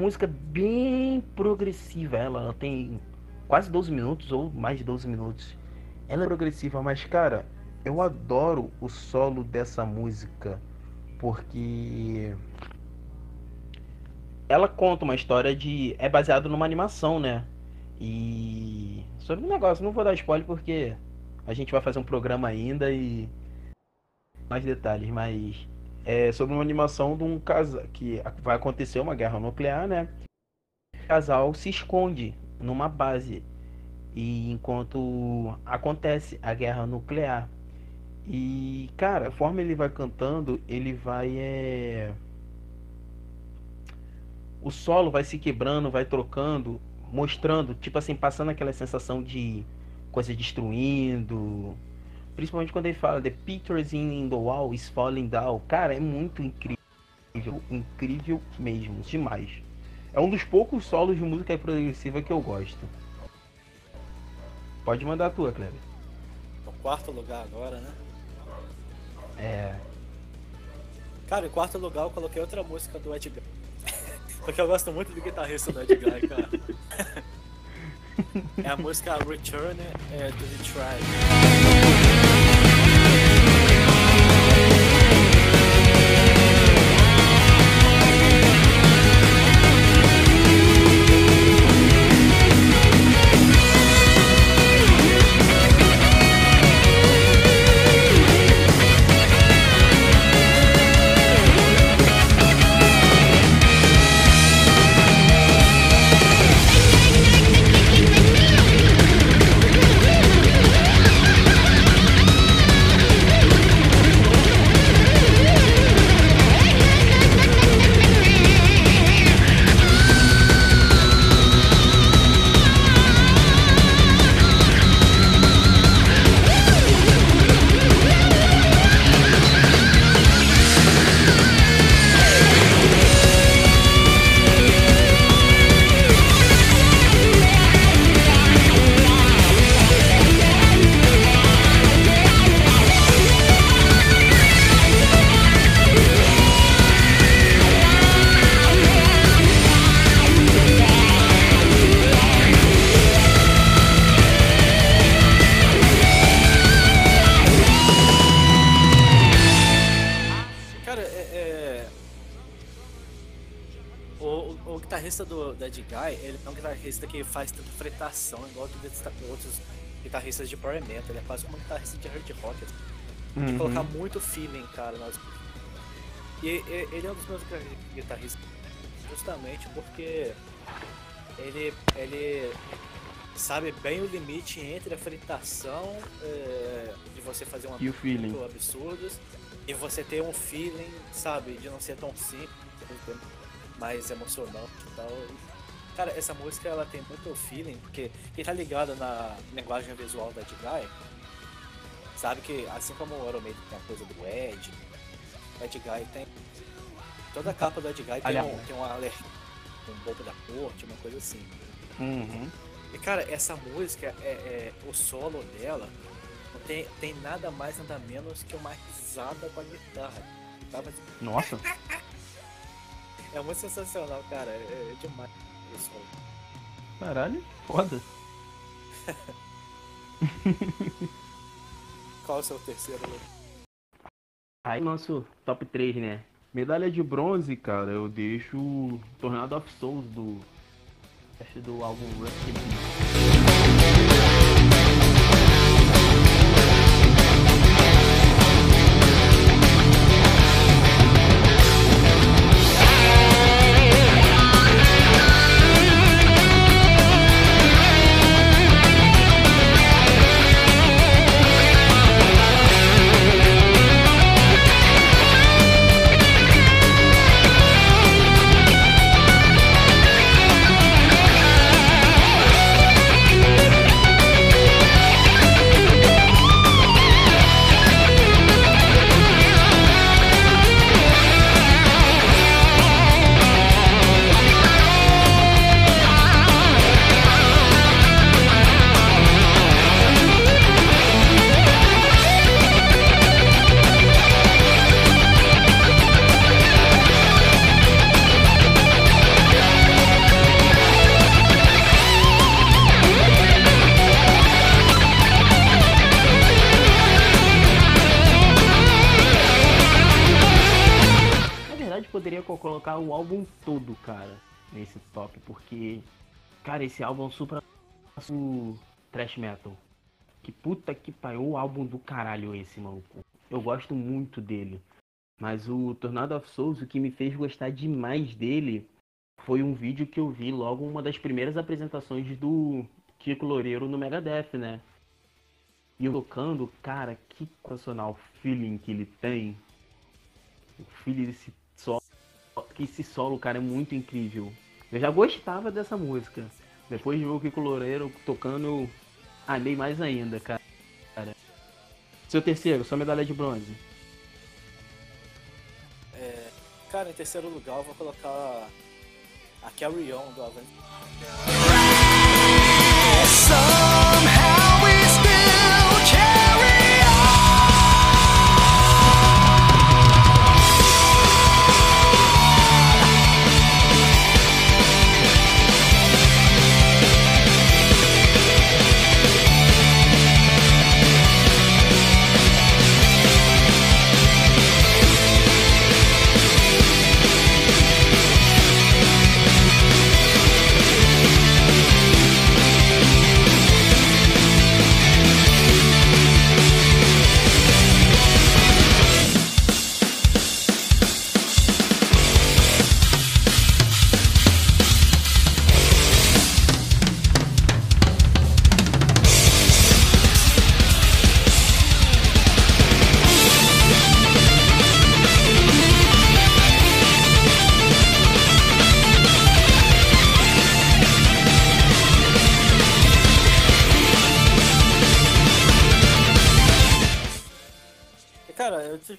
Música bem progressiva. Ela, ela tem quase 12 minutos ou mais de 12 minutos. Ela é progressiva, mas cara, eu adoro o solo dessa música porque ela conta uma história de é baseado numa animação, né? E sobre o negócio, não vou dar spoiler porque a gente vai fazer um programa ainda e mais detalhes, mas é sobre uma animação de um casal que vai acontecer uma guerra nuclear, né? O casal se esconde numa base e enquanto acontece a guerra nuclear. E cara, forma ele vai cantando, ele vai é o solo vai se quebrando, vai trocando, mostrando, tipo assim, passando aquela sensação de coisa destruindo. Principalmente quando ele fala The pictures in the wall is falling down. Cara, é muito incrível. Incrível mesmo. Demais. É um dos poucos solos de música progressiva que eu gosto. Pode mandar a tua, Kleber. No quarto lugar agora, né? É. Cara, em quarto lugar eu coloquei outra música do Edgar. Porque eu gosto muito do guitarrista do Edgar, cara. É a música Return é, to the guitarrista que faz tanta fretação, igual do guitarrista- outros guitarristas de Power Metal. Ele é quase como um guitarrista de hard rock. assim. Tem que colocar muito feeling, cara. Nas... E, e- ele é um dos meus guitar- guitarristas justamente porque ele, ele sabe bem o limite entre a fritação é, de você fazer uma o feeling. muito absurdos e você ter um feeling, sabe, de não ser tão simples, mais emocionante e tal. Cara, essa música ela tem muito feeling, porque quem tá ligado na linguagem visual da Edguy sabe que assim como o Maiden tem a coisa do Ed, o Edguy tem. Toda a capa do Edguy tem um, tem um alerta, um boca da corte, uma coisa assim. Uhum. E cara, essa música, é, é- o solo dela, não tem, tem nada mais, nada menos que uma risada com a guitarra. Tá? Mas Nossa. é muito sensacional, cara. É, é demais Caralho, foda. Qual é o seu terceiro? Lu? Aí nosso top 3, né? Medalha de bronze, cara, eu deixo Tornado of Souls do. Acho do álbum Rusty álbum super o thrash metal. Que puta que pariu, o álbum do caralho esse, maluco. Eu gosto muito dele. Mas o Tornado of Souls, o que me fez gostar demais dele foi um vídeo que eu vi logo uma das primeiras apresentações do Kiko Loureiro no Megadeth, né? E eu tocando, cara, que sensacional feeling que ele tem. O feeling desse solo, esse solo, cara, é muito incrível. Eu já gostava dessa música. Depois de ver o Kiko Loureiro tocando, eu amei mais ainda, cara. Seu terceiro, sua medalha de bronze. É, cara, em terceiro lugar eu vou colocar a Carry On do Avenged.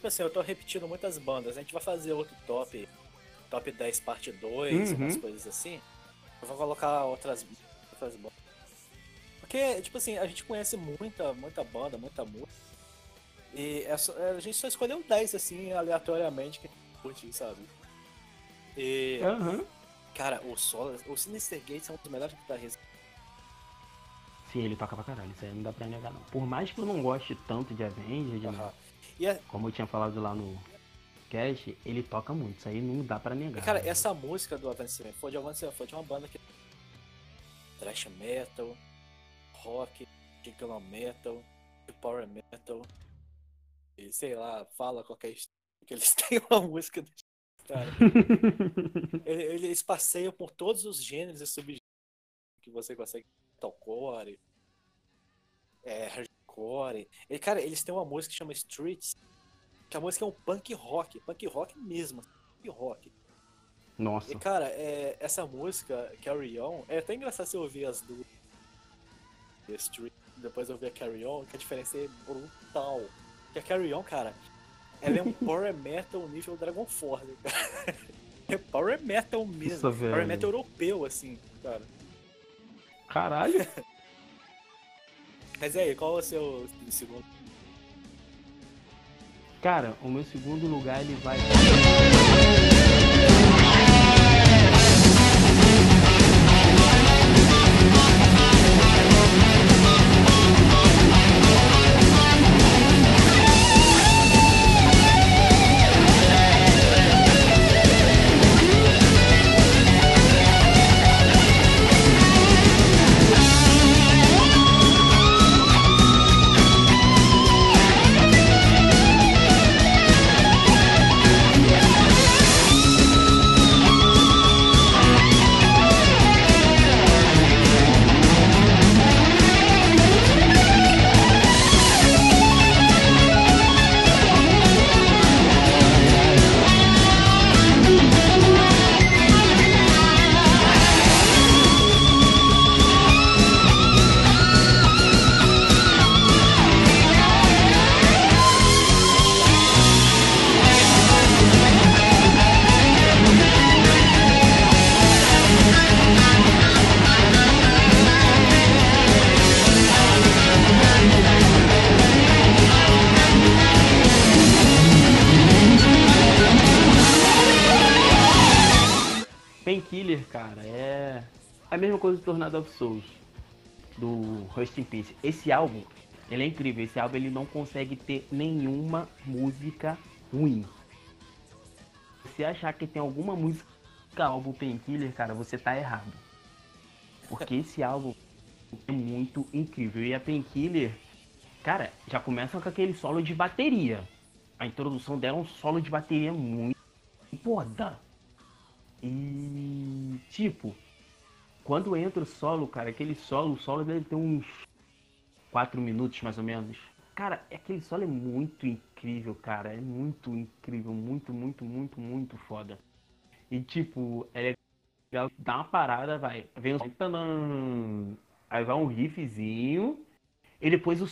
Assim, eu tô repetindo muitas bandas. A gente vai fazer outro top, top 10 parte 2, Uhum. umas coisas assim. Eu vou colocar outras, outras bandas. Porque, tipo assim, a gente conhece muita, muita banda, muita música. E é só- é, a gente só escolheu 10, assim, aleatoriamente, que a gente curte, sabe? E, Aham. cara, o solo, o Sinister Gates é um dos melhores guitarristas. Sim, ele toca pra caralho, isso aí não dá pra negar não. Por mais que eu não goste tanto de Avenged, né, E, é- como eu tinha falado lá no cast, ele toca muito, isso aí não dá pra e, negar. cara, né? essa música do Avenged Sevenfold, Avenged Sevenfold é uma banda que thrash metal, rock, de glam metal, de power metal, e sei lá, fala qualquer que eles têm uma música do cara. Ele- Eles passeiam por todos os gêneros e subgêneros que você consegue. Metalcore, é, hardcore. E, cara, eles têm uma música que chama Streets, que a música é um punk rock, punk rock mesmo, punk rock. Nossa, E, cara, é, essa música, Carry On, é até engraçado você ouvir as duas. Street, depois ouvir a Carry On, que a diferença é brutal. Porque a Carry On, cara, ela é um power metal nível Dragon Force, cara. É power metal mesmo. Nossa, power metal europeu, assim, cara. caralho. Mas aí, qual é o seu segundo? Cara, o meu segundo lugar ele vai. Tornado of Souls, do Rust in Peace. Esse álbum, ele é incrível. Esse álbum ele não consegue ter nenhuma música ruim. você achar que tem alguma música álbum Painkiller, cara, você tá errado. Porque esse álbum é muito incrível. E a Painkiller, cara, já começa com aquele solo de bateria. A introdução dela é um solo de bateria muito foda. E tipo, quando entra o solo, cara, aquele solo, o solo dele tem uns 4 minutos mais ou menos. Cara, aquele solo é muito incrível, cara. É muito incrível, muito, muito, muito, muito foda. E tipo, é dá uma parada, vai. Vem tanã, aí vai um riffzinho, e depois o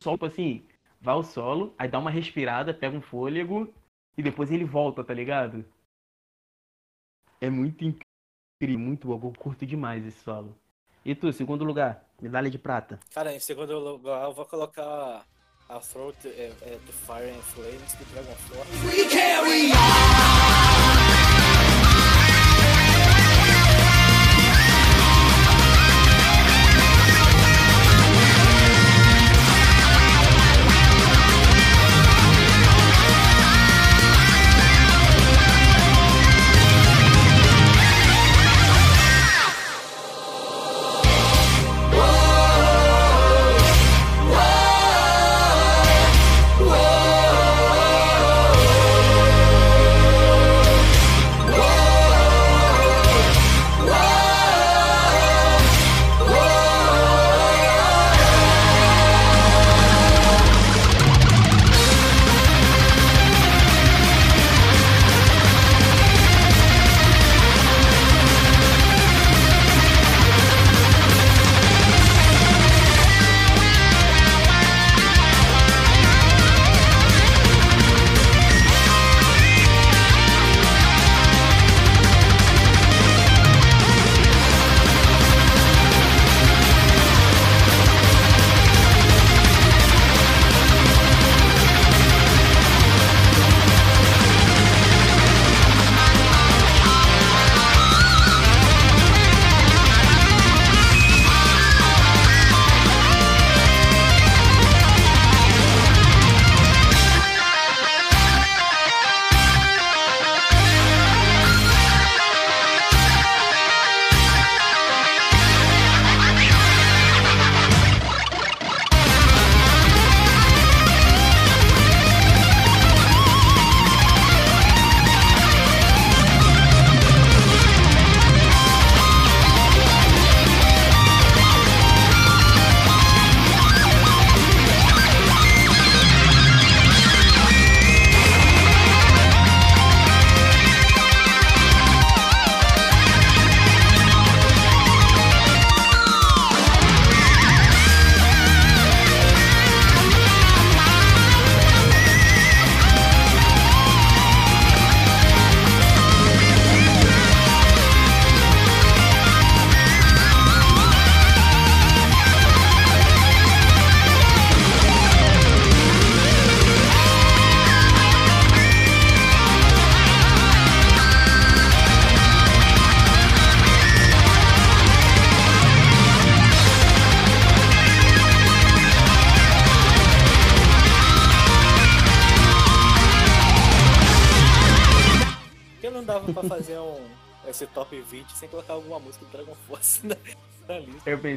solo, tipo assim, vai o solo, aí dá uma respirada, pega um fôlego, e depois ele volta, tá ligado? É muito incrível, muito bom, eu curto demais esse solo. E tu, segundo lugar, medalha de prata. Cara, em segundo lugar, eu vou colocar a Throat é, é, do Fire and Flames do Dragon Force. Porque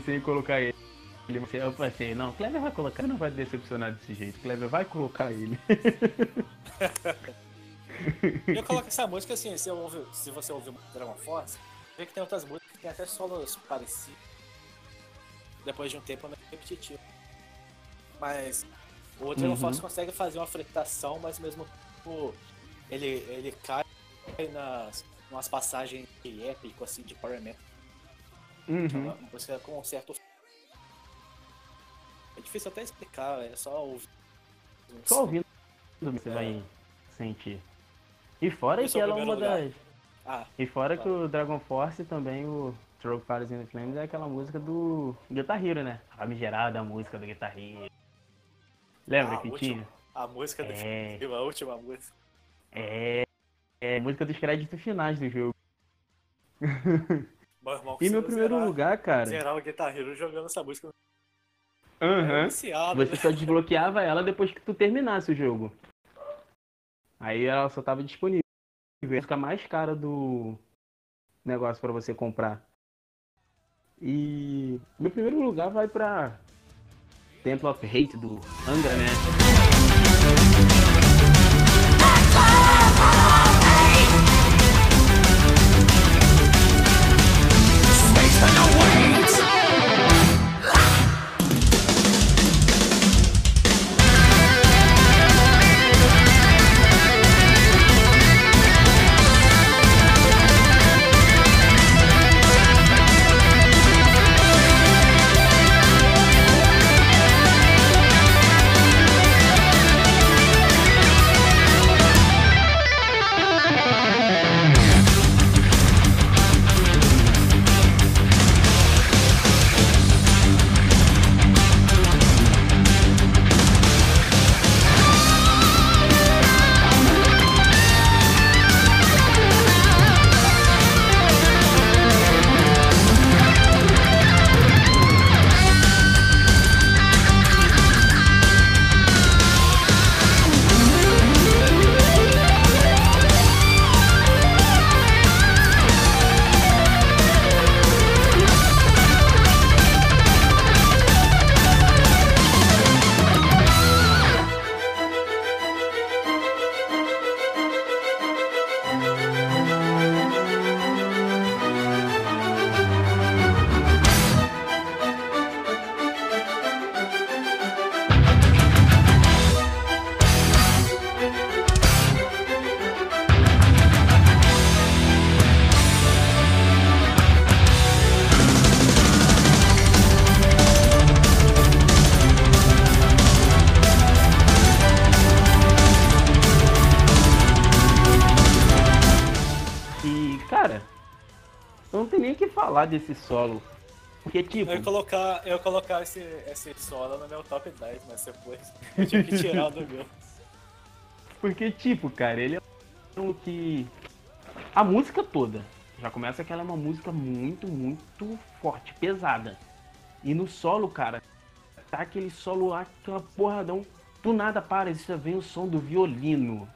pensei em colocar ele. Eu pensei, não, Clever vai colocar, não vai decepcionar desse jeito. Clever vai colocar ele. Eu coloco essa música assim, se, ouve- se você ouvir Dragon Force, vê que tem outras músicas que tem até solos parecidos. Depois de um tempo é meio repetitivo. Mas o Dragon Uhum. Force consegue fazer uma fritação, mas mesmo tempo ele, ele cai nas umas passagens de épico, assim, de Power Metal. Uhum. Uma música com um certo. É difícil até explicar, é só ouvir. Só ouvindo você É. vai sentir. E fora Esse que é ela é uma lugar. das. Ah, E fora Tá. que o Dragon Force também, o Stroke Fires in the Flames, é aquela música do Guitar Hero, né? A famigerada música do Guitar Hero. Lembra Ah, que último. tinha? a música É. a última música. É. É música dos créditos finais do jogo. E meu primeiro zerar- lugar, cara. Zerar o Guitar Hero jogando essa música. Viciado. Você só desbloqueava ela depois que tu terminasse o jogo. Aí ela só tava disponível. música mais cara do negócio pra você comprar. E meu primeiro lugar vai pra Temple of Hate do Angra, né? Falar desse solo. Porque, tipo, Eu ia colocar, eu ia colocar esse, esse solo no meu top 10, mas depois eu tive que tirar do meu. porque, tipo, cara, ele é um que. A música toda. Já começa que ela é uma música muito, muito forte, pesada. E no solo, cara, tá aquele solo lá, aquela porradão. Do nada para, isso vem o som do violino.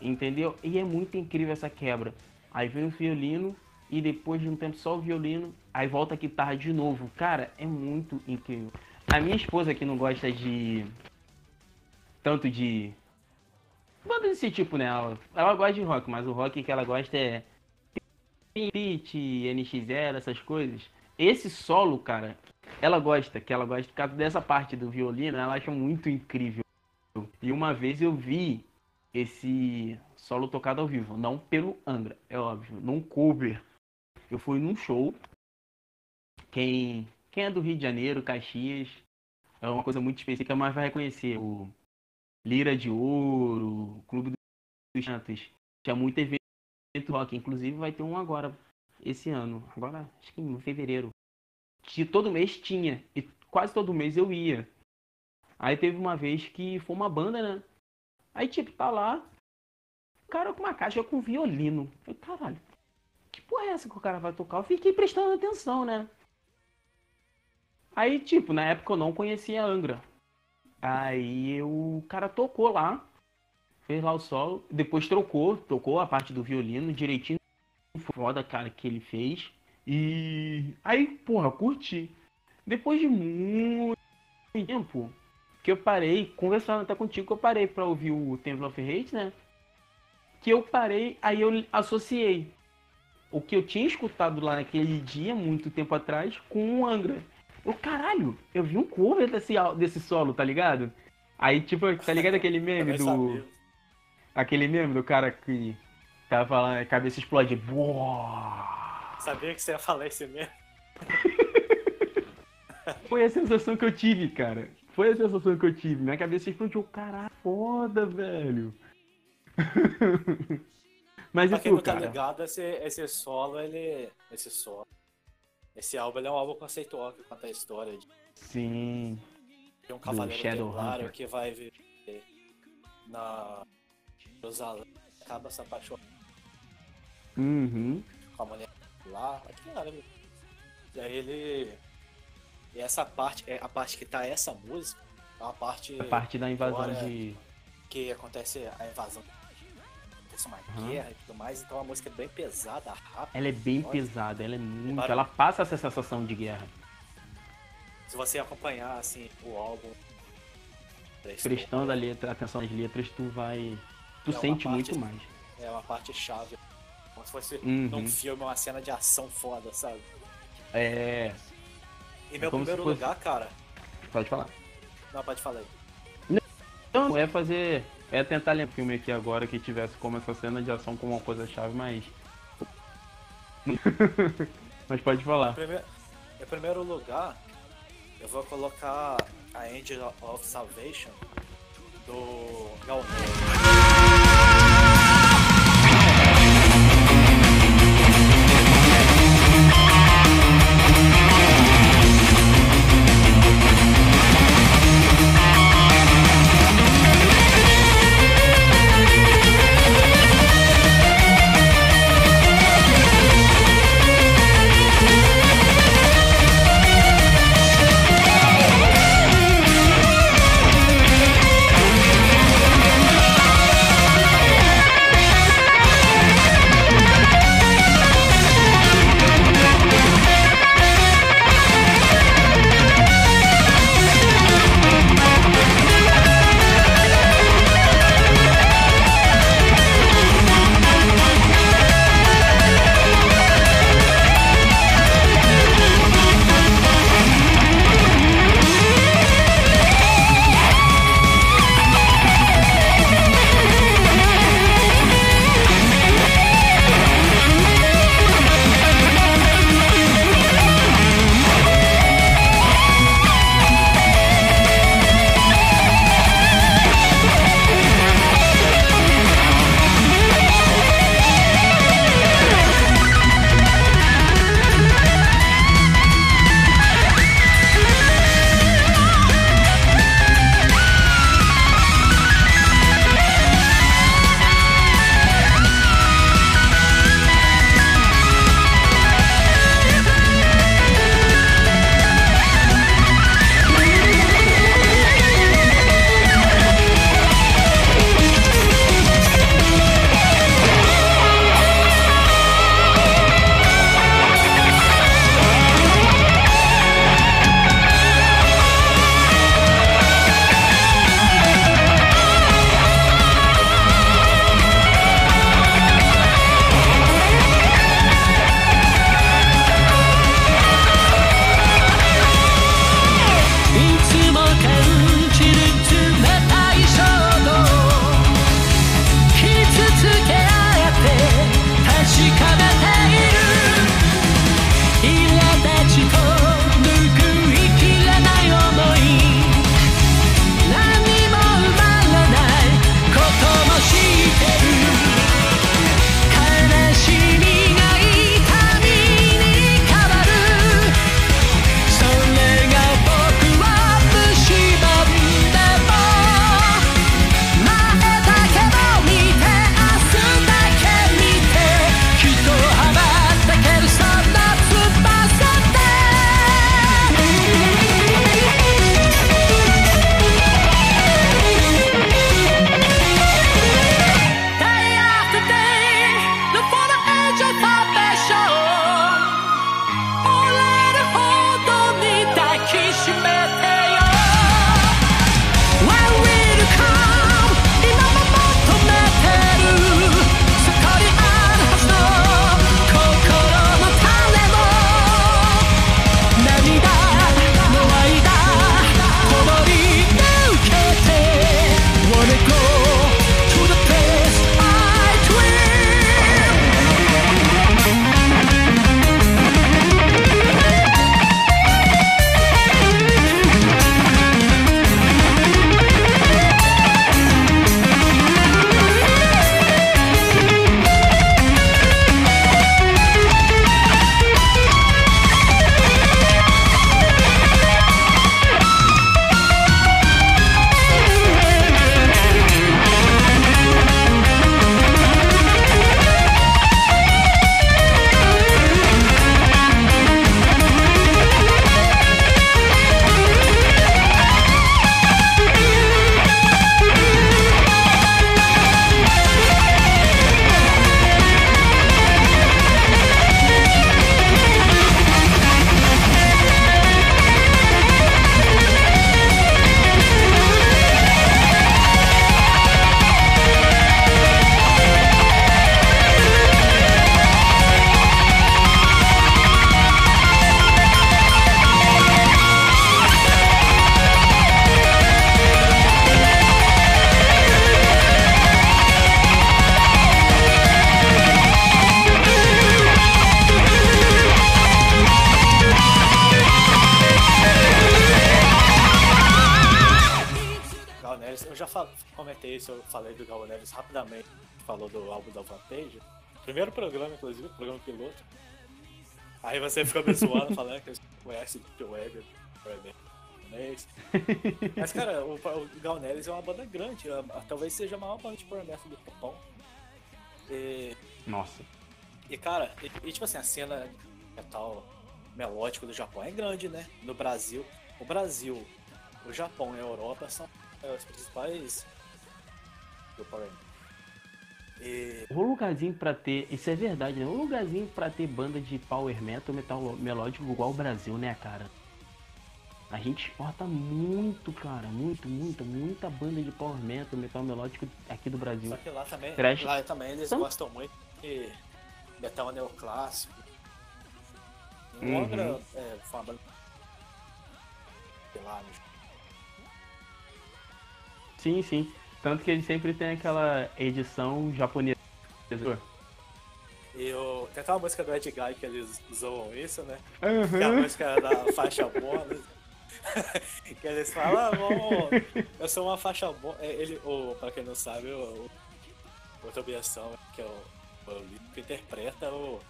Entendeu? E é muito incrível essa quebra. Aí vem o violino e depois de um tempo só o violino, aí volta a guitarra de novo. Cara, é muito incrível. A minha esposa que não gosta de tanto de banda desse tipo, né? Ela, ela gosta de rock, mas o rock que ela gosta é Pit, NX0, essas coisas. Esse solo, cara, ela gosta, que ela gosta por causa dessa parte do violino, ela acha muito incrível. E uma vez eu vi esse solo tocado ao vivo, não pelo Angra, é óbvio, num cover. Eu fui num show. Quem, quem é do Rio de Janeiro, Caxias, é uma coisa muito específica, mas vai reconhecer o Lira de Ouro, Clube dos Santos. Tinha muito evento rock, inclusive vai ter um agora esse ano, agora acho que em fevereiro. Que todo mês tinha e quase todo mês eu ia. Aí teve uma vez que foi uma banda, né? Aí, tipo, tá lá, cara com uma caixa com violino. Eu, caralho, que porra é essa que o cara vai tocar? Eu fiquei prestando atenção, né? Aí, tipo, na época eu não conhecia Angra. Aí o cara tocou lá, fez lá o solo, depois trocou, tocou a parte do violino direitinho. Foda, cara, que ele fez. E aí, porra, curti. Depois de muito tempo que eu parei, conversando até contigo, que eu parei pra ouvir o Temple of Hate, né? Que eu parei, aí eu associei o que eu tinha escutado lá naquele dia, muito tempo atrás, com o Angra. Eu, caralho, eu vi um cover desse, desse solo, tá ligado? Aí, tipo, tá ligado aquele meme do. saber. Aquele meme do cara que tava lá, a cabeça explode. Boa! Sabia que você ia falar esse mesmo? Foi a sensação que eu tive, cara. Foi a sensação que eu tive. Minha cabeça explodiu. Caralho, foda, velho. Mas Pra quem não tá cara? ligado, esse, esse solo, ele. Esse solo. Esse álbum ele é um álbum conceitual que conta a história de Sim. de um cavaleiro templário Hunter. que vai viver na Jerusalém acaba se apaixonando Uhum. com a mulher lá, aqui em árabe. E aí ele. E essa parte, é a parte que tá essa música, é uma parte A parte da invasão de. que acontece a invasão acontece uma Aham. guerra e tudo mais, então a música é bem pesada, rápida. Ela é bem pesada, ela é muito. Ela passa essa sensação de guerra. Se você acompanhar assim o álbum Prestando a letra, atenção nas letras, tu vai. Tu É sente parte- muito mais. é uma parte chave. Como se fosse Uhum. num filme, uma cena de ação foda, sabe? É. E meu como primeiro fosse- lugar, cara. Pode falar. Não, pode falar aí. Então, é fazer. É tentar lembrar um filme aqui agora que tivesse como essa cena de ação como uma coisa chave, mas. mas pode falar. Primeiro, em primeiro lugar, eu vou colocar a Angel of Salvation do Galneiro. Você fica me zoando, falando que você conhece o Web, japonês. Mas, cara, o, o Gal Neves é uma banda grande, a- a- talvez seja a maior banda de power metal do Japão. E, Nossa. e, cara, e, e, tipo assim, a cena metal melódico do Japão é grande, né? No Brasil. O Brasil, o Japão e a Europa são é, os principais do power metal. E, O lugarzinho pra ter. Isso é verdade, né? O lugarzinho pra ter banda de power metal, metal melódico igual o Brasil, né, cara? A gente exporta muito, cara. Muito, muita, muita banda de power metal, metal melódico aqui do Brasil. só que lá também, Trash. lá também eles Então- gostam muito de metal neoclássico. Em Uhum. outra, é, no Sim, sim. Tanto que ele sempre tem aquela edição japonesa. E o, tem uma música do Ed Guy que eles zoam isso, né? Uhum. Que é a música da faixa bônus. que eles falam, ah, bom, eu sou uma faixa bônus. Ele, o, pra quem não sabe, o, o Tobias que é o, o que interpreta o.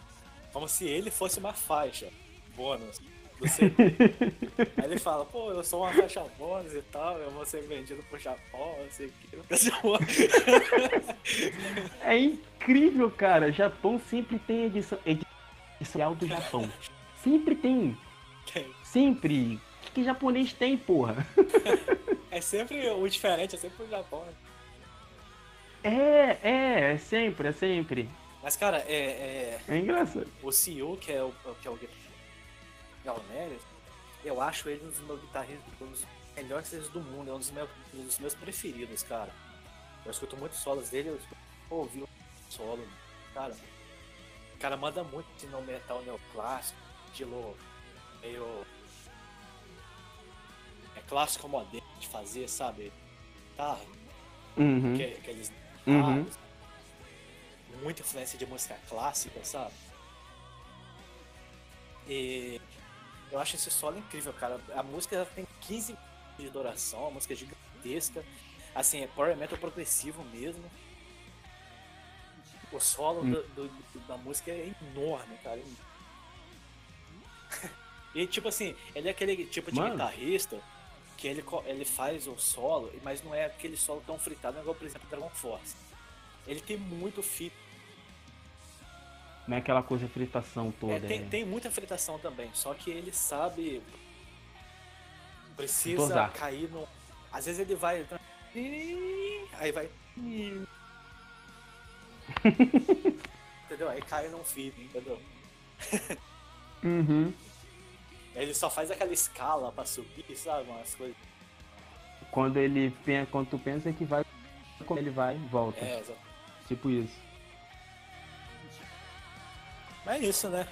Como se ele fosse uma faixa bônus do CD. Aí ele fala, pô, eu sou uma faixa bônus e tal, eu vou ser vendido pro Japão, não sei o que. É incrível, cara. Japão sempre tem edição edição do Japão. Sempre tem. Sempre. O que, que japonês tem, porra? É sempre o diferente, é sempre o Japão, né? É, é, é sempre, é sempre. Mas, cara, é, é, É engraçado. o CEO, que é o, que é o Galneres, eu acho ele um dos meus guitarristas, um dos melhores guitarristas do mundo, é um dos meus, um dos meus preferidos, cara. Eu escuto muito solos dele, eu ouvi o solo, cara. O cara manda muito de no metal neoclássico, estilo meio. É clássico moderno de fazer, sabe? Tá, Uhum. que, aqueles Uhum. muita influência de música clássica, sabe? E eu acho esse solo incrível, cara. A música tem 15 minutos de duração, a música é gigantesca. Assim, é power metal progressivo mesmo. O solo do- do- do- da música é enorme, cara. E tipo assim, ele é aquele tipo de Mano. guitarrista que ele, ele faz o solo, mas não é aquele solo tão fritado igual, por exemplo, Dragon Force. Ele tem muito fit. Não é aquela coisa fritação toda. É, tem, é. tem muita fritação também, só que ele sabe. Precisa cair no. Às vezes ele vai. Aí vai. entendeu? Aí cai num feed, entendeu? Uhum. Ele só faz aquela escala pra subir, sabe? Umas coisas. Quando ele pensa, quando tu pensa que vai, quando ele vai, volta. É, exato. Tipo isso. É isso, né?